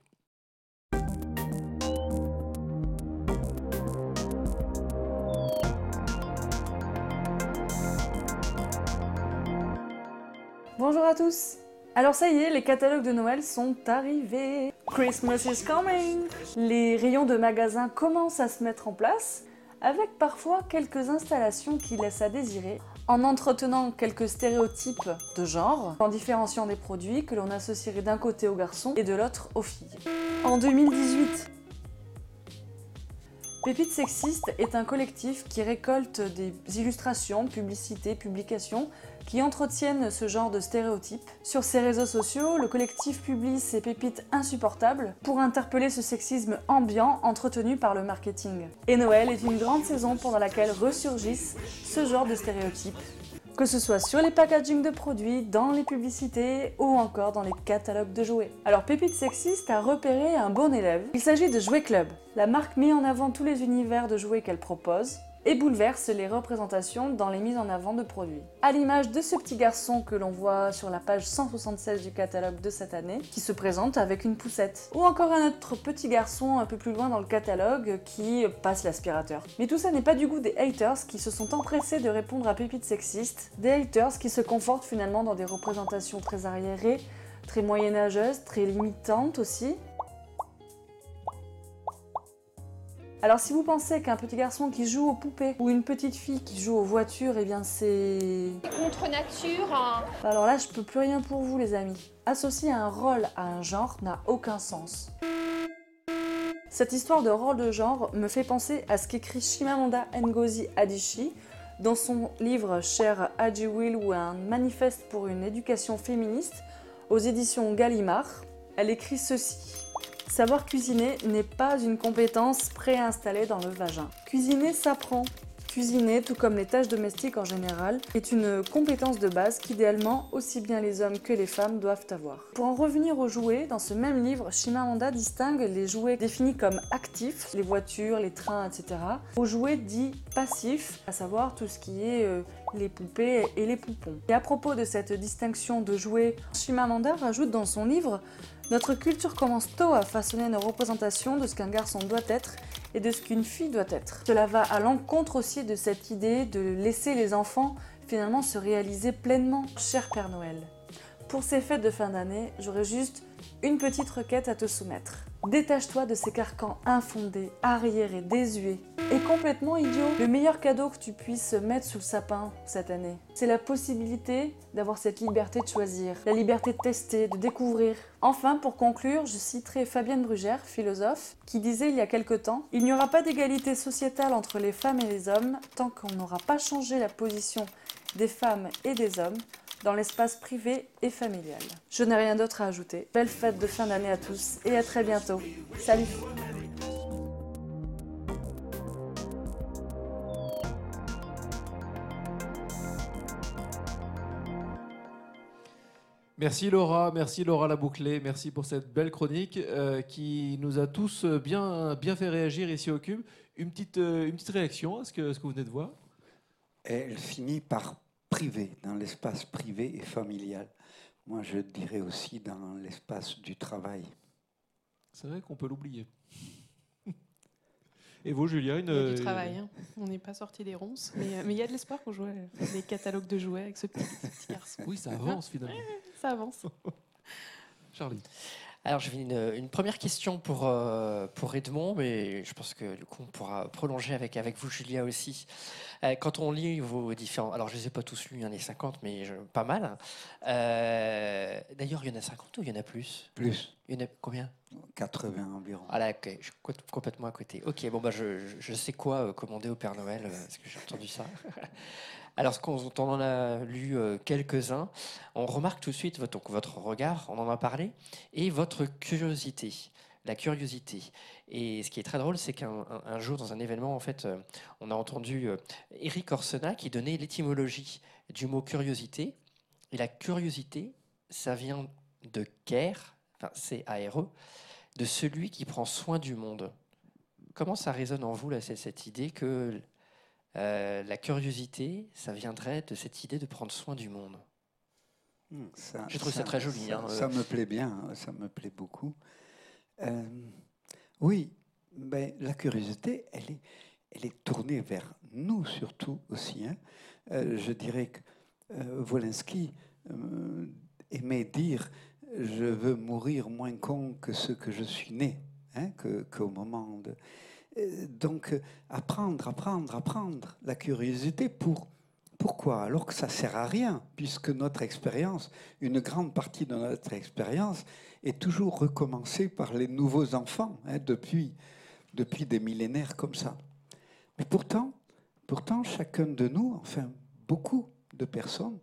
[SPEAKER 15] Bonjour à tous. Alors ça y est, les catalogues de Noël sont arrivés. Christmas is coming. Les rayons de magasins commencent à se mettre en place, avec parfois quelques installations qui laissent à désirer, en entretenant quelques stéréotypes de genre, en différenciant des produits que l'on associerait d'un côté aux garçons et de l'autre aux filles. En 2018, Pépite Sexiste est un collectif qui récolte des illustrations, publicités, publications qui entretiennent ce genre de stéréotypes. Sur ses réseaux sociaux, le collectif publie ses pépites insupportables pour interpeller ce sexisme ambiant entretenu par le marketing. Et Noël est une grande saison pendant laquelle ressurgissent ce genre de stéréotypes que ce soit sur les packagings de produits, dans les publicités ou encore dans les catalogues de jouets. Alors Pépite Sexiste a repéré un bon élève. Il s'agit de Jouet Club. La marque met en avant tous les univers de jouets qu'elle propose et bouleverse les représentations dans les mises en avant de produits. À l'image de ce petit garçon que l'on voit sur la page 176 du catalogue de cette année, qui se présente avec une poussette. Ou encore un autre petit garçon un peu plus loin dans le catalogue qui passe l'aspirateur. Mais tout ça n'est pas du goût des haters qui se sont empressés de répondre à Pépite Sexiste, des haters qui se confortent finalement dans des représentations très arriérées, très moyenâgeuses, très limitantes aussi, Alors si vous pensez qu'un petit garçon qui joue aux poupées ou une petite fille qui joue aux voitures, eh bien c'est...
[SPEAKER 16] Contre nature. hein.
[SPEAKER 15] Alors là, je peux plus rien pour vous les amis. Associer un rôle à un genre n'a aucun sens. Cette histoire de rôle de genre me fait penser à ce qu'écrit Shimamanda Ngozi Adichie dans son livre Cher Haji Will ou un manifeste pour une éducation féministe aux éditions Gallimard. Elle écrit ceci. Savoir cuisiner n'est pas une compétence préinstallée dans le vagin. Cuisiner s'apprend. Cuisiner, tout comme les tâches domestiques en général, est une compétence de base qu'idéalement aussi bien les hommes que les femmes doivent avoir. Pour en revenir aux jouets, dans ce même livre, Shimamanda distingue les jouets définis comme actifs, les voitures, les trains, etc., aux jouets dits passifs, à savoir tout ce qui est euh, les poupées et les poupons. Et à propos de cette distinction de jouets, Shimamanda rajoute dans son livre notre culture commence tôt à façonner nos représentations de ce qu'un garçon doit être et de ce qu'une fille doit être. Cela va à l'encontre aussi de cette idée de laisser les enfants finalement se réaliser pleinement. Cher Père Noël, pour ces fêtes de fin d'année, j'aurais juste une petite requête à te soumettre. Détache-toi de ces carcans infondés, arriérés, désuets et complètement idiots. Le meilleur cadeau que tu puisses mettre sous le sapin cette année, c'est la possibilité d'avoir cette liberté de choisir, la liberté de tester, de découvrir. Enfin, pour conclure, je citerai Fabienne Brugère, philosophe, qui disait il y a quelque temps Il n'y aura pas d'égalité sociétale entre les femmes et les hommes tant qu'on n'aura pas changé la position des femmes et des hommes dans l'espace privé et familial. Je n'ai rien d'autre à ajouter. Belle fête de fin d'année à tous et à très bientôt. Salut
[SPEAKER 1] Merci Laura, merci Laura la bouclée, merci pour cette belle chronique euh, qui nous a tous bien, bien fait réagir ici au Cube. Une petite, euh, une petite réaction à ce que, ce que vous venez de voir
[SPEAKER 13] Elle finit par privé, dans l'espace privé et familial. Moi, je dirais aussi dans l'espace du travail.
[SPEAKER 1] C'est vrai qu'on peut l'oublier. Et vous, Julia une,
[SPEAKER 4] Il y a
[SPEAKER 1] euh,
[SPEAKER 4] du travail, hein. on n'est pas sorti des ronces, mais euh, il y a de l'espoir pour jouer les catalogues de jouets avec ce petit, ce petit garçon.
[SPEAKER 1] Oui, ça avance finalement.
[SPEAKER 4] Ça avance.
[SPEAKER 1] Charlie.
[SPEAKER 12] Alors, j'avais une, une première question pour, euh, pour Edmond, mais je pense que du coup, on pourra prolonger avec, avec vous, Julia, aussi. Euh, quand on lit vos différents. Alors, je ne les ai pas tous lus, il y en a 50, mais je- pas mal. Euh, D'ailleurs, il y en a 50 ou il y en a plus?
[SPEAKER 13] Plus.
[SPEAKER 12] Il y en a combien?
[SPEAKER 13] 80 environ.
[SPEAKER 12] Ah là, ok, je suis co- complètement à côté. Ok, bon, bah, je, je- sais quoi commander au Père Noël, parce que j'ai entendu ça. Alors, quand on en a lu euh, quelques-uns, on remarque tout de suite votre, regard, on en a parlé, et votre curiosité. La curiosité. Et ce qui est très drôle, c'est qu'un un- un jour, dans un événement, en fait, euh, on a entendu euh, Eric Orsena qui donnait l'étymologie du mot curiosité. Et la curiosité, ça vient de care, enfin C-A-R-E, de celui qui prend soin du monde. Comment ça résonne en vous, là, cette idée que euh, la curiosité, ça viendrait de cette idée de prendre soin du monde
[SPEAKER 13] Hmm, Ça-
[SPEAKER 12] J'ai trouvé ça, très joli.
[SPEAKER 13] Ça,
[SPEAKER 12] hein,
[SPEAKER 13] ça
[SPEAKER 12] euh.
[SPEAKER 13] me plaît bien, ça me plaît beaucoup. Euh, oui, ben, la curiosité, elle est, elle est tournée vers nous surtout aussi. hein. Euh, je dirais que euh, Wolinski aimait dire Je veux mourir moins con que ce que je suis né, hein, qu'au moment de. Euh, Donc, euh, apprendre, apprendre, apprendre la curiosité pour pourquoi? Alors que ça sert à rien, puisque notre expérience, une grande partie de notre expérience, est toujours recommencée par les nouveaux enfants, hein, depuis, depuis des millénaires comme ça. Mais pourtant, pourtant, chacun de nous, enfin beaucoup de personnes,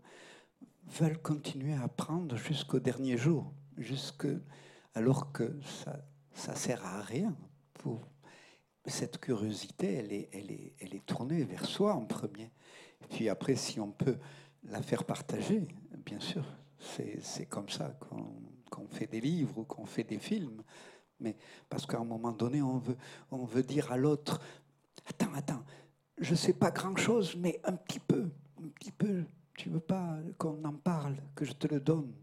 [SPEAKER 13] veulent continuer à apprendre jusqu'au dernier jour, jusque, alors que ça ça sert à rien. Cette curiosité, elle est, tournée vers soi en premier. Puis après, si on peut la faire partager, bien sûr, c'est comme ça qu'on fait des livres ou qu'on fait des films. Mais parce qu'à un moment donné, on veut, on veut dire à l'autre, attends, attends, je ne sais pas grand-chose, mais un petit peu, un petit peu, tu veux pas qu'on en parle, que je te le donne?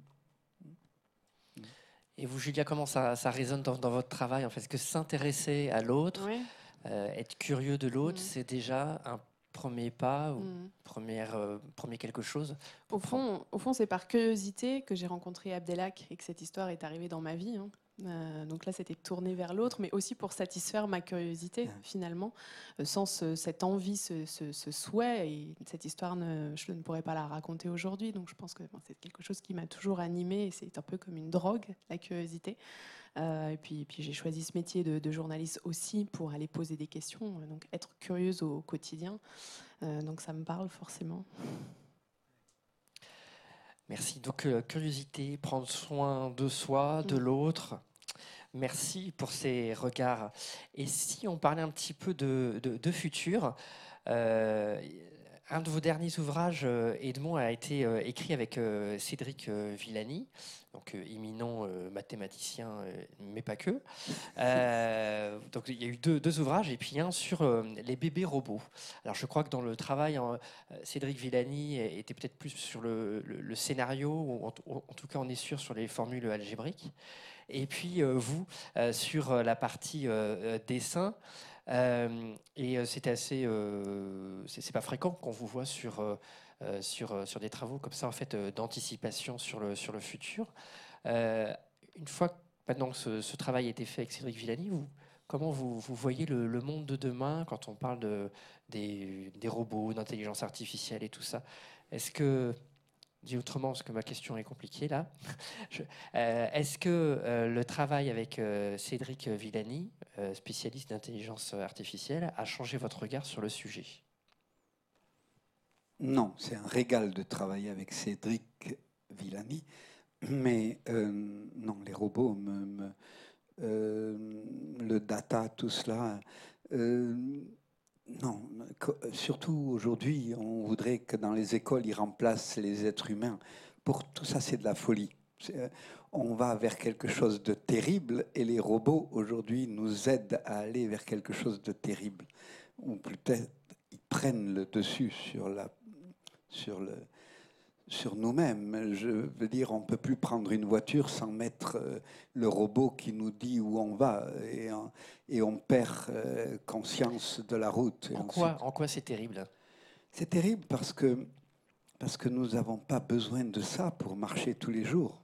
[SPEAKER 12] Et vous, Julia, comment ça, ça résonne dans, dans votre travail en fait? Est-ce que s'intéresser à l'autre, euh, être curieux de l'autre, c'est déjà un premier pas ou
[SPEAKER 4] Mm.
[SPEAKER 12] première, euh, premier quelque chose
[SPEAKER 4] Au fond, au fond c'est par curiosité que j'ai rencontré Abdelak et que cette histoire est arrivée dans ma vie. hein. Euh, donc là, c'était tourné vers l'autre, mais aussi pour satisfaire ma curiosité, finalement. Euh, sans ce- cette envie, ce, ce- ce souhait, et cette histoire, ne, je ne pourrais pas la raconter aujourd'hui. Donc je pense que bon, c'est quelque chose qui m'a toujours animée, et c'est un peu comme une drogue, la curiosité. Euh, et puis, puis j'ai choisi ce métier de, de journaliste aussi pour aller poser des questions, donc être curieuse au quotidien. Donc ça me parle forcément.
[SPEAKER 12] Merci. Donc, euh, curiosité, prendre soin de soi, de l'autre. Merci pour ces regards. Et si on parlait un petit peu de, de- de futur, euh, un de vos derniers ouvrages, euh, Edmond, a été euh, écrit avec Cédric Villani, donc éminent mathématicien, mais pas que. Euh, donc il y a eu deux, deux ouvrages et puis un sur les bébés robots. Alors je crois que dans le travail, Cédric Villani était peut-être plus sur le, le- le scénario, ou en tout cas on est sûr sur les formules algébriques. Et puis euh, vous, euh, sur euh, la partie dessin. Et c'est assez, c'est pas fréquent qu'on vous voit sur sur sur des travaux comme ça en fait d'anticipation sur le sur le futur. Une fois maintenant que ce, travail a été fait avec Cédric Villani, vous, comment vous, vous voyez le, monde de demain quand on parle de des, des robots, d'intelligence artificielle et tout ça? Est-ce que Dit autrement, parce que ma question est compliquée là. Euh, Est-ce que euh, le travail avec euh, Cédric Villani, spécialiste d'intelligence artificielle, a changé votre regard sur le sujet?
[SPEAKER 13] Non, c'est un régal de travailler avec Cédric Villani, mais non, les robots, le data, tout cela, non. Surtout aujourd'hui, on voudrait que dans les écoles, ils remplacent les êtres humains. Pour tout ça, c'est de la folie. Euh, On va vers quelque chose de terrible et les robots aujourd'hui nous aident à aller vers quelque chose de terrible. Ou peut-être ils prennent le dessus sur la sur le, sur nous-mêmes. Je veux dire, on ne peut plus prendre une voiture sans mettre euh, le robot qui nous dit où on va et, on- et on perd euh, conscience de la route.
[SPEAKER 12] En
[SPEAKER 13] ensuite-
[SPEAKER 12] quoi, en quoi c'est terrible?
[SPEAKER 13] C'est terrible parce que, parce que nous n'avons pas besoin de ça pour marcher tous les jours,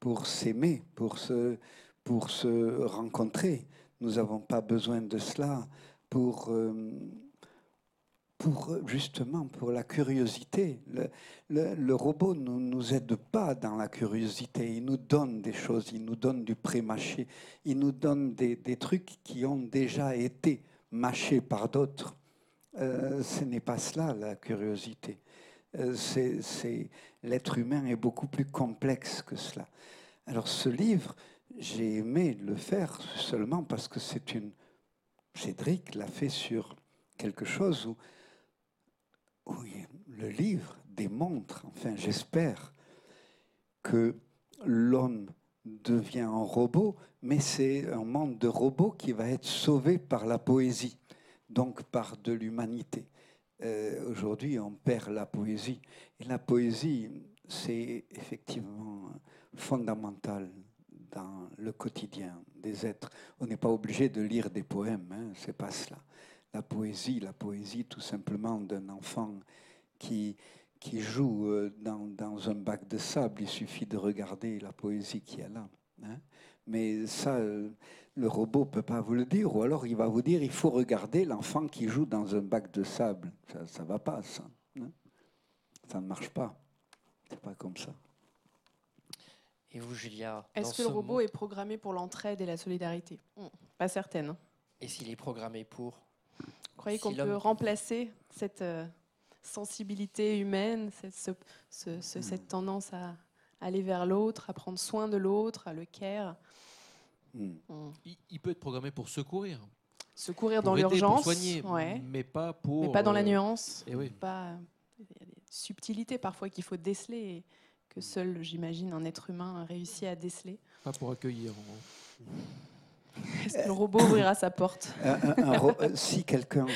[SPEAKER 13] pour s'aimer, pour se, pour se rencontrer. Nous n'avons pas besoin de cela pour, euh, pour justement pour la curiosité. Le, le- robot ne nous aide pas dans la curiosité. Il nous donne des choses, il nous donne du pré-mâché, il nous donne des, des trucs qui ont déjà été mâchés par d'autres. Euh, ce n'est pas cela la curiosité. Euh, c'est- L'être humain est beaucoup plus complexe que cela. Alors ce livre, j'ai aimé le faire seulement parce que c'est une... Cédric l'a fait sur quelque chose où, où il- le livre démontre, enfin j'espère, que l'homme devient un robot, mais c'est un monde de robots qui va être sauvé par la poésie, donc par de l'humanité. Euh, Aujourd'hui, on perd la poésie. Et la poésie, c'est effectivement fondamental dans le quotidien des êtres. On n'est pas obligé de lire des poèmes, hein, c'est pas cela. La poésie, la poésie tout simplement d'un enfant qui, qui joue euh, dans, dans un bac de sable, il suffit de regarder la poésie qui est là. hein. Mais ça, euh, le robot peut pas vous le dire, ou alors il va vous dire il faut regarder l'enfant qui joue dans un bac de sable. Ça ne va pas, ça. hein. Ça ne marche pas. C'est pas comme ça.
[SPEAKER 12] Et vous, Julia
[SPEAKER 4] Est-ce que le robot
[SPEAKER 12] monde-
[SPEAKER 4] est programmé pour l'entraide et la solidarité? Hmm, Pas certaine. hein.
[SPEAKER 12] Et s'il est programmé pour?
[SPEAKER 4] Croyez qu'on peut remplacer cette euh, sensibilité humaine, cette, ce- ce- ce- cette tendance à aller vers l'autre, à prendre soin de l'autre, à le care Hmm.
[SPEAKER 1] Il, il peut être programmé pour secourir.
[SPEAKER 4] Secourir
[SPEAKER 1] Pour
[SPEAKER 4] dans l'urgence,
[SPEAKER 1] Pour soigner,
[SPEAKER 4] ouais.
[SPEAKER 1] mais pas pour.
[SPEAKER 4] Mais pas dans la
[SPEAKER 1] euh,
[SPEAKER 4] nuance.
[SPEAKER 1] eh oui.
[SPEAKER 4] Pas, il y a des subtilités parfois qu'il faut déceler et que seul, j'imagine, un être humain réussit à déceler.
[SPEAKER 1] Pas pour accueillir. en gros.
[SPEAKER 4] Est-ce que le robot ouvrira sa porte
[SPEAKER 13] Un- un- un ro- euh, si quelqu'un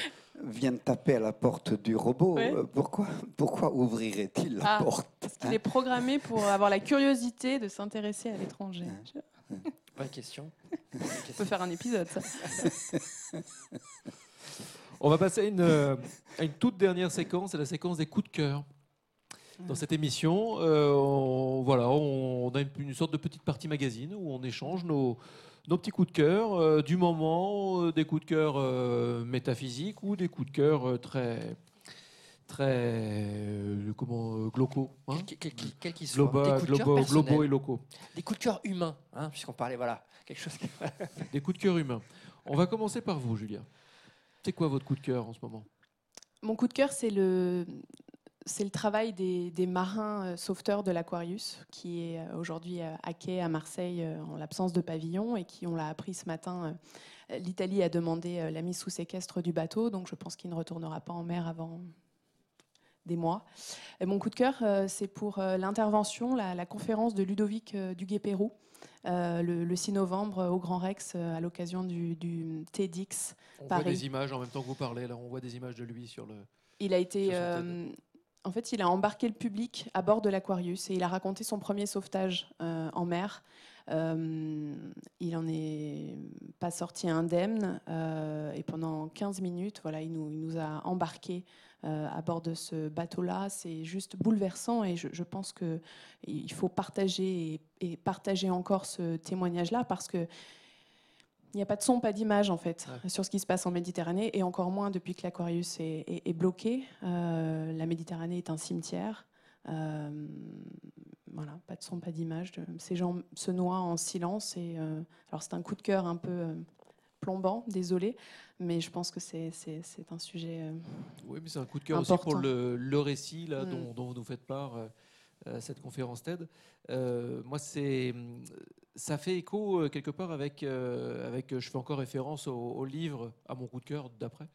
[SPEAKER 13] vient taper à la porte du robot,
[SPEAKER 4] Ouais.
[SPEAKER 13] euh, pourquoi, pourquoi ouvrirait-il la
[SPEAKER 4] Ah,
[SPEAKER 13] porte
[SPEAKER 4] Parce qu'il est programmé pour avoir la curiosité de s'intéresser à l'étranger.
[SPEAKER 12] Bonne question.
[SPEAKER 4] On peut faire un épisode, ça.
[SPEAKER 1] On va passer à une, euh, à une toute dernière séquence, c'est la séquence des coups de cœur. Dans cette émission, euh, on, voilà, on, on a une, une sorte de petite partie magazine où on échange nos, nos petits coups de cœur euh, du moment, euh, des coups de cœur euh, métaphysiques ou des coups de cœur euh, très très euh, comment euh, glocaux, hein
[SPEAKER 12] Quel- quel- quel- quel qu'il soit.
[SPEAKER 1] Globa-
[SPEAKER 12] Des coups de cœur
[SPEAKER 1] globo-
[SPEAKER 12] personnels.
[SPEAKER 1] globaux et locaux.
[SPEAKER 12] Des coups de cœur humains, hein, puisqu'on parlait, voilà, quelque chose. qui-
[SPEAKER 1] Des coups de cœur humains. On va commencer par vous, Julia. C'est quoi votre coup de cœur en ce moment?
[SPEAKER 4] Mon coup de cœur, c'est le, c'est le travail des, des marins euh, sauveteurs de l'Aquarius, qui est euh, aujourd'hui euh, à quai à Marseille en l'absence de pavillon et qui, on l'a appris ce matin, l'Italie a demandé la mise sous séquestre du bateau, donc je pense qu'il ne retournera pas en mer avant des mois. Et mon coup de cœur, c'est pour l'intervention, la, la conférence de Ludovic Duguay-Pérou, euh, le, le 6 novembre au Grand Rex, euh, à l'occasion du, du TEDx
[SPEAKER 1] On
[SPEAKER 4] Paris.
[SPEAKER 1] voit des images en même temps que vous parlez. Là, on voit des images de lui sur le.
[SPEAKER 4] Il a été. Euh, en fait, il a embarqué le public à bord de l'Aquarius et il a raconté son premier sauvetage euh, en mer. Euh, il en est pas sorti indemne euh, et pendant 15 minutes, voilà, il nous, a embarqués à bord de ce bateau-là. C'est juste bouleversant et je, pense que il faut partager et partager encore ce témoignage-là parce que il n'y a pas de son, pas d'image en fait sur ce qui se passe en Méditerranée et encore moins depuis que l'Aquarius est, est- est bloqué. Euh, la Méditerranée est un cimetière. Euh, voilà, pas de son, pas d'image. Ces gens se noient en silence et euh, alors c'est un coup de cœur un peu plombant, désolé, mais je pense que c'est un sujet.
[SPEAKER 1] Oui, mais c'est un coup de cœur aussi pour le, le récit là,
[SPEAKER 4] Mm.
[SPEAKER 1] dont, dont vous nous faites part, cette conférence TED. Euh, moi, c'est, ça fait écho euh, quelque part avec, euh, avec, je fais encore référence au, au livre, à mon coup de cœur d'après,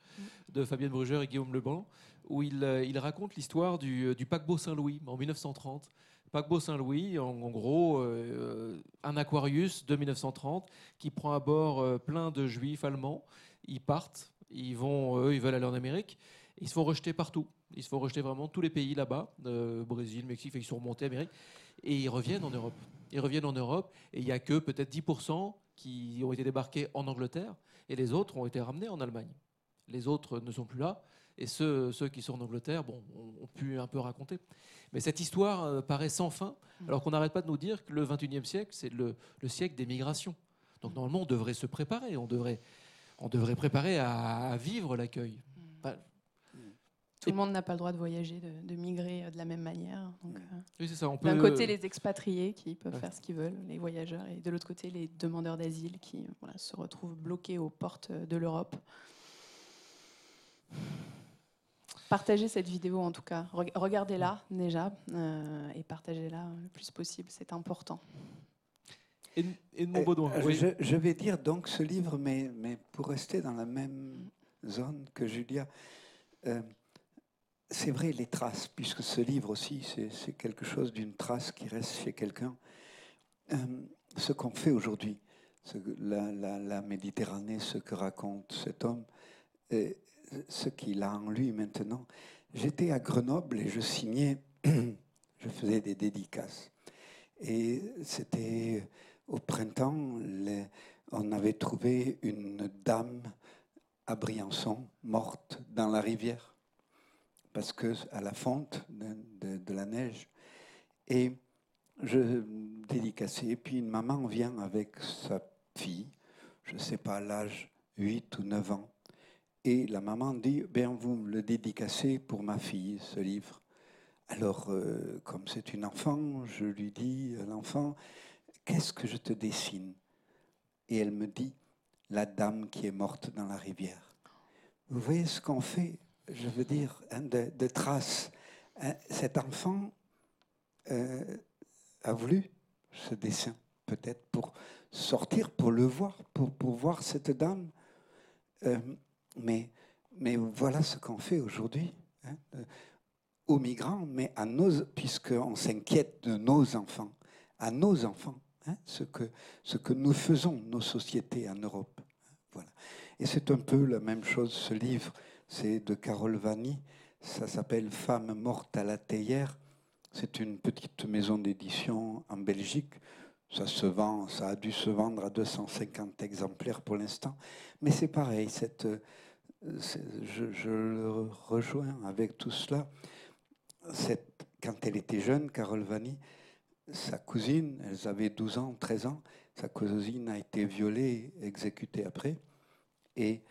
[SPEAKER 1] de Fabienne Brugère et Guillaume Leblanc, où il, euh, il raconte l'histoire du, du paquebot Saint-Louis en 1930. Paquebot Saint-Louis, en, en gros, euh, un Aquarius de 1930 qui prend à bord euh, plein de juifs allemands. Ils partent, ils, vont, eux, ils veulent aller en Amérique. Ils se font rejeter partout. Ils se font rejeter vraiment tous les pays là-bas, euh, Brésil, Mexique, qu'ils sont remontés Amérique, et ils reviennent en Europe. Ils reviennent en Europe, et il n'y a que peut-être 10% qui ont été débarqués en Angleterre, et les autres ont été ramenés en Allemagne. Les autres ne sont plus là, et ceux, ceux qui sont en Angleterre, bon, ont, pu un peu raconter. Mais cette histoire euh, paraît sans fin, alors qu'on n'arrête pas de nous dire que le 21e siècle, c'est le, le siècle des migrations. Donc normalement, on devrait se préparer, on devrait, on devrait préparer à, à vivre l'accueil.
[SPEAKER 4] Tout le monde n'a pas le droit de voyager, de, de migrer euh, de la même manière. Donc, euh,
[SPEAKER 1] Oui, c'est ça. On
[SPEAKER 4] D'un
[SPEAKER 1] peut-
[SPEAKER 4] côté, les expatriés qui peuvent
[SPEAKER 1] Ouais.
[SPEAKER 4] faire ce qu'ils veulent, les voyageurs, et de l'autre côté, les demandeurs d'asile qui euh, voilà, se retrouvent bloqués aux portes euh, de l'Europe. Partagez cette vidéo en tout cas. Reg- Regardez-la déjà euh, et partagez-la le plus possible, c'est important.
[SPEAKER 1] Et, de mon
[SPEAKER 13] Euh,
[SPEAKER 1] Baudouin,
[SPEAKER 13] euh,
[SPEAKER 1] oui.
[SPEAKER 13] je, je vais dire donc ce livre, mais, mais pour rester dans la même zone que Julia, euh, c'est vrai les traces, puisque ce livre aussi, c'est quelque chose d'une trace qui reste chez quelqu'un. Euh, ce qu'on fait aujourd'hui, la, la- Méditerranée, ce que raconte cet homme, euh, ce qu'il a en lui maintenant. J'étais à Grenoble et je signais, je faisais des dédicaces. Et c'était au printemps, on avait trouvé une dame à Briançon, morte dans la rivière, parce que à la fonte de, la neige. Et je dédicaçais. Et puis une maman vient avec sa fille, je ne sais pas l'âge, 8 ou 9 ans. Et la maman dit, bien vous me le dédicacez pour ma fille, ce livre. Alors, euh, comme c'est une enfant, je lui dis à l'enfant, qu'est-ce que je te dessine? Et elle me dit, la dame qui est morte dans la rivière. Vous voyez ce qu'on fait, je veux dire, hein, de, traces. Hein, cet enfant euh, a voulu ce dessin, peut-être pour sortir, pour le voir, pour, pour voir cette dame. Euh, mais, mais voilà ce qu'on fait aujourd'hui. hein, aux migrants, mais à nos, puisqu'on s'inquiète de nos enfants, à nos enfants, ce, que, ce que nous faisons, nos sociétés en Europe. Voilà. Et c'est un peu la même chose, ce livre, c'est de Carole Vanni, ça s'appelle Femme morte à la théière. C'est une petite maison d'édition en Belgique. Ça se vend, ça a dû se vendre à 250 exemplaires pour l'instant. Mais c'est pareil, cette, euh, je, le rejoins avec tout cela. Quand elle était jeune, Carole Vanni, sa cousine, elles avaient 12 ans, 13 ans, sa cousine a été violée, exécutée après. Et,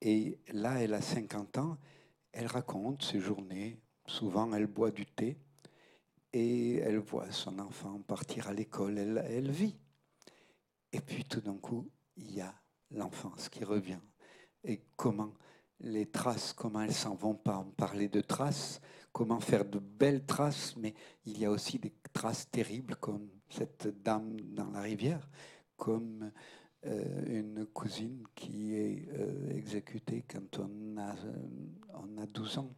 [SPEAKER 13] et là, elle a 50 ans, elle raconte ses journées, souvent elle boit du thé, et elle voit son enfant partir à l'école, elle, vit. Et puis tout d'un coup, il y a l'enfance qui revient. Et comment les traces, comment elles s'en vont pas en parler de traces, comment faire de belles traces, mais il y a aussi des traces terribles comme cette dame dans la rivière, comme une cousine qui est euh, exécutée quand on a, euh, on a 12 ans.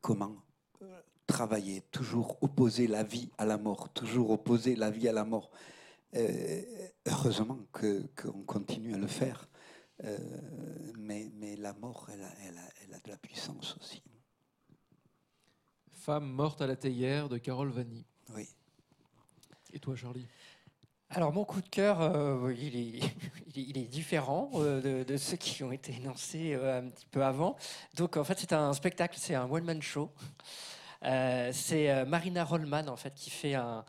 [SPEAKER 13] Comment euh, travailler, toujours opposer la vie à la mort, toujours opposer la vie à la mort. Euh, heureusement que- qu'on continue à le faire, euh, mais, mais la mort, elle a, elle a- elle a de la puissance aussi.
[SPEAKER 1] Femme morte à la théière de Carole Vanni.
[SPEAKER 13] Oui.
[SPEAKER 1] Et toi, Charlie?
[SPEAKER 12] Alors mon coup de cœur, euh, il, est, différent euh, de, de ceux qui ont été énoncés euh, un petit peu avant. Donc en fait c'est un spectacle, c'est un one-man show. Euh, c'est euh, Marina Rollman en fait qui fait un,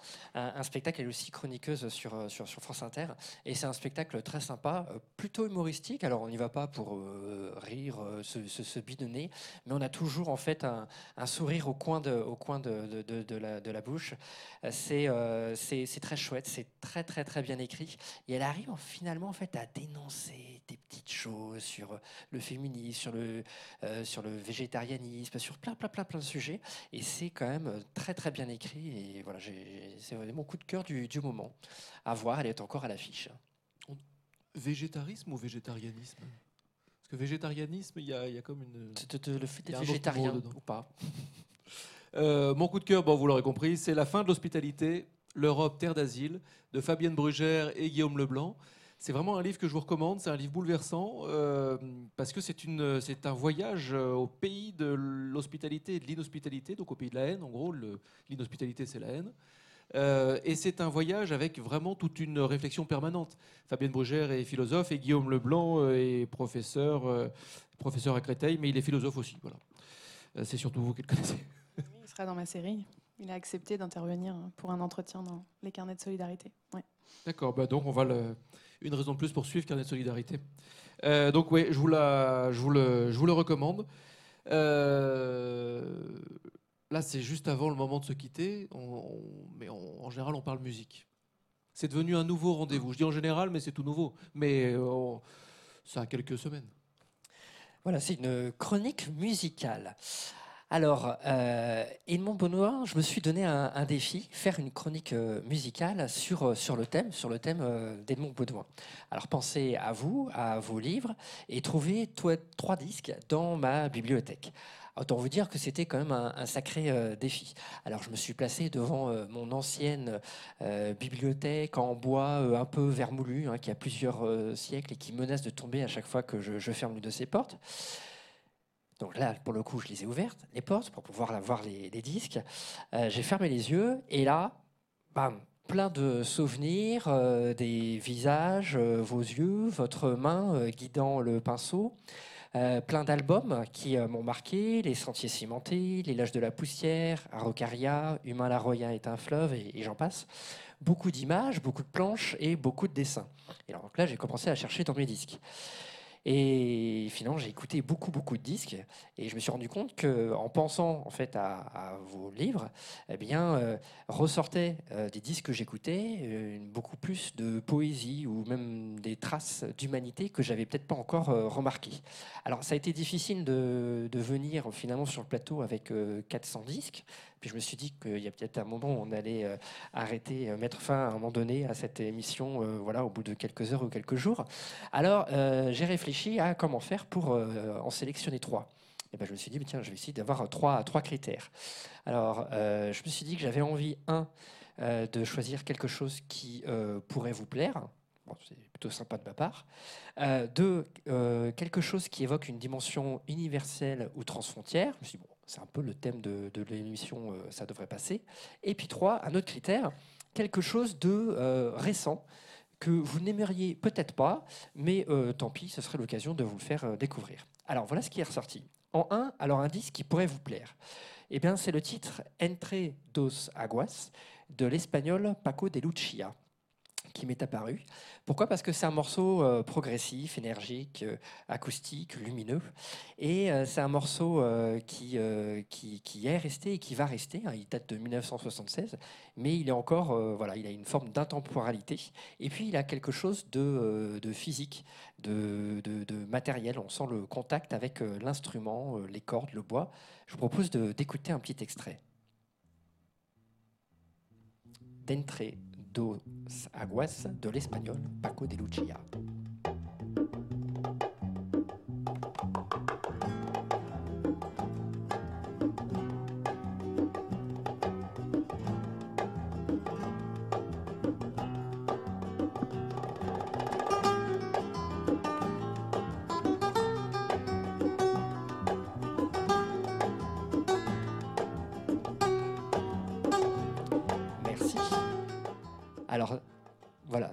[SPEAKER 12] spectacle. Elle est aussi chroniqueuse sur, euh, sur, France Inter et c'est un spectacle très sympa, plutôt humoristique. Alors on n'y va pas pour rire, se, se, bidonner, mais on a toujours en fait un, sourire au coin de, la, bouche. C'est très chouette, c'est très très très bien écrit et elle arrive en- finalement en fait à dénoncer des petites choses sur le féminisme, sur le euh, sur le végétarianisme, sur plein plein plein plein de sujets et c'est quand même euh, très très bien écrit et voilà c'est mon coup de cœur du, du moment. À voir, elle est encore à l'affiche.
[SPEAKER 1] Végétarisme ou végétarianisme? Parce que végétarianisme, il y a, y a comme une.
[SPEAKER 12] le fait d'être végétarien ou pas?
[SPEAKER 1] Euh, mon coup de cœur, bon, vous l'aurez compris, c'est La fin de l'hospitalité, l'Europe, terre d'asile, de Fabienne Brugère et Guillaume Leblanc. C'est vraiment un livre que je vous recommande, c'est un livre bouleversant, euh, parce que c'est un voyage euh, au pays de l'hospitalité et de l'inhospitalité, donc au pays de la haine, en gros, l'inhospitalité c'est la haine. Euh, et c'est un voyage avec vraiment toute une réflexion permanente. Fabienne Brugère est philosophe et Guillaume Leblanc est professeur, euh, professeur à Créteil, mais il est philosophe aussi. Voilà. C'est surtout vous qui le connaissez.
[SPEAKER 4] Il sera dans ma série. Il a accepté d'intervenir pour un entretien dans les carnets de solidarité. Ouais.
[SPEAKER 1] D'accord, bah donc on va le... une raison de plus pour suivre Carnet de Solidarité. Euh, donc oui, je vous, la... je, vous le... je vous le recommande. Euh, Là, c'est juste avant le moment de se quitter, mais en général, on parle musique. C'est devenu un nouveau rendez-vous. Je dis en général, mais c'est tout nouveau. Mais euh, ça a quelques semaines.
[SPEAKER 12] Voilà, c'est une chronique musicale. Alors, euh, Edmond Benoît, je me suis donné un, défi, faire une chronique euh, musicale sur, euh, sur le thème, sur le thème d'Edmond Benoît. Alors, pensez à vous, à vos livres, et trouvez trois disques dans ma bibliothèque. Autant vous dire que c'était quand même un, sacré défi. Alors, je me suis placé devant mon ancienne bibliothèque en bois un peu vermoulu, hein, qui a plusieurs siècles et qui menace de tomber à chaque fois que je, je ferme une de ses portes. Donc là, pour le coup, je les ai ouvertes, les portes, pour pouvoir voir les, disques. Euh, J'ai fermé les yeux et là, bam, plein de souvenirs, euh, des visages, euh, vos yeux, votre main guidant le pinceau. Plein d'albums qui m'ont marqué, Les Sentiers Cimentés, Les Lâches de la Poussière, Araucaria, Humain Laroyen est un fleuve, et, j'en passe. Beaucoup d'images, beaucoup de planches et beaucoup de dessins. Et donc là, j'ai commencé à chercher dans mes disques. Et finalement, j'ai écouté beaucoup, beaucoup de disques et je me suis rendu compte que, en pensant en fait à, vos livres, eh bien, euh, ressortaient euh, des disques que j'écoutais, euh, beaucoup plus de poésie ou même des traces d'humanité que j'avais peut-être pas encore remarquées. Alors, ça a été difficile de, venir finalement sur le plateau avec euh, 400 disques. Puis je me suis dit qu'il y a peut-être un moment où on allait euh, arrêter, euh, mettre fin à un moment donné à cette émission, euh, voilà, au bout de quelques heures ou quelques jours. Alors j'ai réfléchi à comment faire pour en sélectionner trois. Et ben, je me suis dit, tiens, je vais essayer d'avoir trois, trois critères. Alors, je me suis dit que j'avais envie, un, de choisir quelque chose qui pourrait vous plaire. C'est plutôt sympa de ma part. Euh, deux, quelque chose qui évoque une dimension universelle ou transfrontière. Je me suis dit, bon, c'est un peu le thème de, l'émission, euh, ça devrait passer. Et puis trois, un autre critère, quelque chose de euh, récent que vous n'aimeriez peut-être pas, mais euh, tant pis, ce serait l'occasion de vous le faire découvrir. Alors voilà ce qui est ressorti. En un, alors un disque qui pourrait vous plaire. Eh bien, c'est le titre Entre dos Aguas de l'espagnol Paco de Lucia qui m'est apparu. Pourquoi? Parce que c'est un morceau euh, progressif, énergique, euh, acoustique, lumineux. Et euh, c'est un morceau qui, qui, qui est resté et qui va rester. hein. Il date de 1976, mais il est encore, voilà, il a une forme d'intemporalité. Et puis il a quelque chose de, de physique, de, de- de matériel. On sent le contact avec l'instrument, les cordes, le bois. Je vous propose d'écouter un petit extrait. D'entre dos aguas de l'espagnol Paco de Lucia.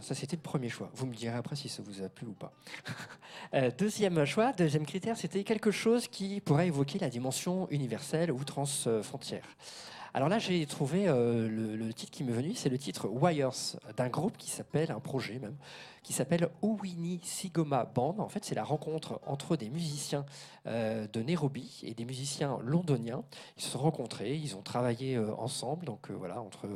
[SPEAKER 12] Ça c'était le premier choix. Vous me direz après si ça vous a plu ou pas. Euh, deuxième choix, deuxième critère, c'était quelque chose qui pourrait évoquer la dimension universelle ou transfrontière. Alors là, j'ai trouvé euh, le, titre qui m'est venu, c'est le titre Wires d'un groupe qui s'appelle, un projet même, qui s'appelle Owini Sigoma Band. En fait, c'est la rencontre entre des musiciens euh, de Nairobi et des musiciens londoniens. Ils se sont rencontrés, ils ont travaillé euh, ensemble, donc voilà, entre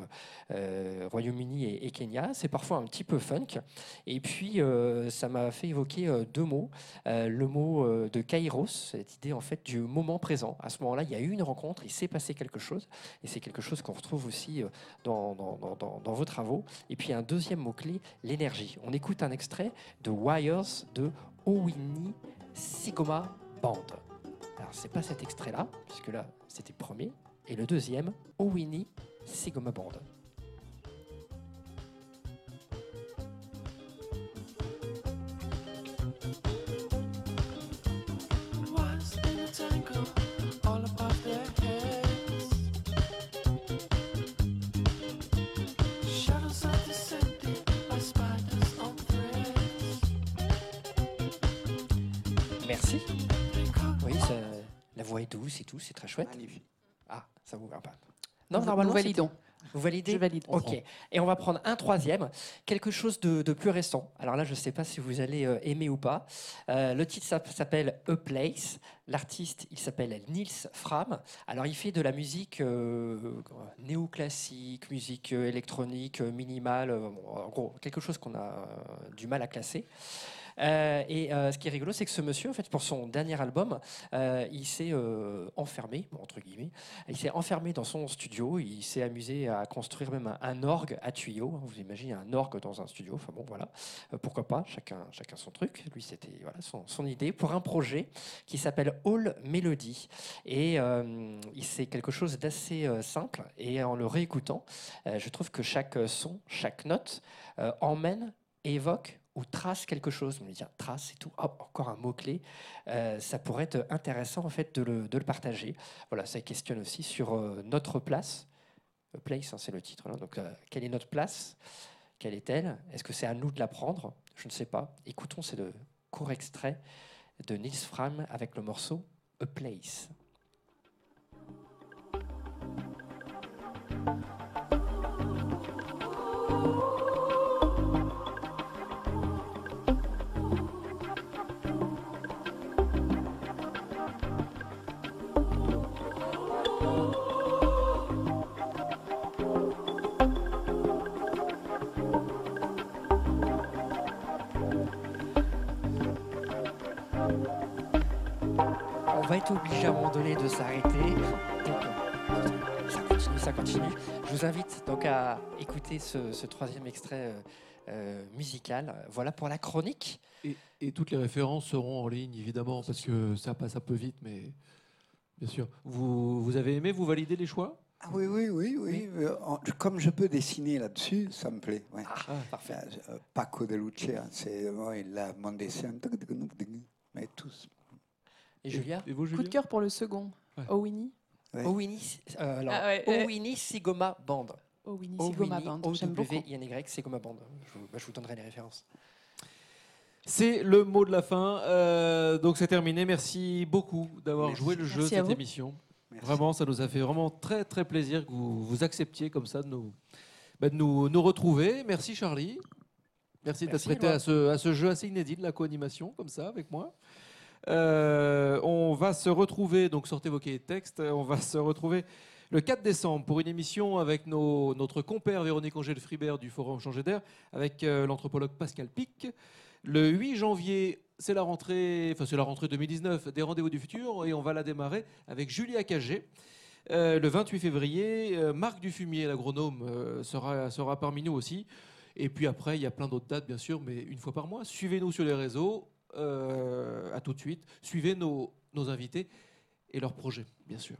[SPEAKER 12] Royaume-Uni et, et Kenya. C'est parfois un petit peu funk. Et puis, ça m'a fait évoquer deux mots. Le mot de Kairos, cette idée en fait du moment présent. À ce moment-là, il y a eu une rencontre, il s'est passé quelque chose. Et c'est quelque chose qu'on retrouve aussi euh, dans, vos travaux. Et puis, un deuxième mot-clé, l'énergie. On écoute un extrait de Wires de Owini Sigoma Band. Alors, c'est pas cet extrait-là, puisque là, c'était le premier. Et le deuxième, Owini Sigoma Band. La voix est douce et tout, c'est très chouette. Ah, ça vous va pas Non,
[SPEAKER 4] Nous-
[SPEAKER 12] normalement,
[SPEAKER 4] nous validons.
[SPEAKER 12] Vous validez
[SPEAKER 4] Je valide.
[SPEAKER 12] Ok. Et on va prendre un troisième, quelque chose de, de plus récent. Alors là, je ne sais pas si vous allez euh, aimer ou pas. Euh, le titre s'app- s'appelle A Place. L'artiste, il s'appelle Niels Fram. Alors, il fait de la musique euh, néoclassique, musique électronique, minimale. bon, en gros, quelque chose qu'on a euh, du mal à classer. Euh, et euh, ce qui est rigolo, c'est que ce monsieur, en fait, pour son dernier album, euh, il s'est enfermé, entre guillemets, il s'est enfermé dans son studio, il s'est amusé à construire même un, orgue à tuyaux. Vous imaginez un orgue dans un studio, enfin bon, voilà, pourquoi pas, chacun, chacun son truc. Lui, c'était son, son idée pour un projet qui s'appelle All Melody. Et c'est quelque chose d'assez simple, et en le réécoutant, je trouve que chaque son, chaque note emmène, évoque ou trace quelque chose. On me dit trace et tout. Encore un mot-clé. Euh, ça pourrait être intéressant en fait de le, de le partager. Voilà, ça questionne aussi sur euh, notre place. A Place, hein, c'est le titre. là. Donc, euh, quelle est notre place? Quelle est-elle? Est-ce que c'est à nous de la prendre? Je ne sais pas. Écoutons ces deux courts extraits de Nils Fram avec le morceau A Place. Obligé à un moment donné de s'arrêter. Donc, euh, ça continue, ça continue. Je vous invite donc à écouter ce, ce troisième extrait euh, euh, musical. Voilà pour la chronique.
[SPEAKER 1] Et, et toutes les références seront en ligne, évidemment, parce que ça passe un peu vite, mais bien sûr. Vous, vous avez aimé, vous validez les choix
[SPEAKER 13] Ah oui, oui, oui, oui. Euh, Comme je peux dessiner là-dessus, ça me plaît. ouais.
[SPEAKER 12] parfait.
[SPEAKER 13] Euh, Paco de Lucia, c'est ouais, il a mon dessin. Mais tous.
[SPEAKER 12] Et Julia
[SPEAKER 1] Et vous,
[SPEAKER 4] Coup de cœur pour le second. Owini.
[SPEAKER 12] Owini, euh, alors,
[SPEAKER 4] Ah ouais.
[SPEAKER 12] Owini Sigoma Band.
[SPEAKER 4] Owini Sigoma Band, j'aime beaucoup.
[SPEAKER 12] O-W-I-N-Y Sigoma Band. Je vous, bah, je vous donnerai les références.
[SPEAKER 1] C'est le mot de la fin. Euh, donc c'est terminé. Merci beaucoup d'avoir
[SPEAKER 12] Merci.
[SPEAKER 1] joué le jeu
[SPEAKER 12] Merci à
[SPEAKER 1] cette
[SPEAKER 12] vous.
[SPEAKER 1] émission. Vraiment, ça nous a fait vraiment très très plaisir que vous, vous acceptiez comme ça de nous, bah, de nous, nous retrouver. Merci Charlie. Merci d'être
[SPEAKER 12] Merci,
[SPEAKER 1] prêté
[SPEAKER 12] Éloi.
[SPEAKER 1] à ce, à ce jeu assez inédit de la co-animation comme ça avec moi. Euh, on va se retrouver, donc sortez vos cahiers de texte, on va se retrouver le 4 décembre pour une émission avec notre compère Véronique Angèle-Fribert du Forum Changer d'air, avec euh, l'anthropologue Pascal Pic. Le 8 janvier, c'est la rentrée, enfin c'est la rentrée 2019 des Rendez-vous du futur et on va la démarrer avec Julia Cagé. Euh, le 28 février, euh, Marc Dufumier, l'agronome, euh, sera, sera parmi nous aussi. Et puis après, il y a plein d'autres dates, bien sûr, mais une fois par mois. Suivez-nous sur les réseaux. Euh, à tout de suite. Suivez nos, nos invités et leurs projets, bien sûr.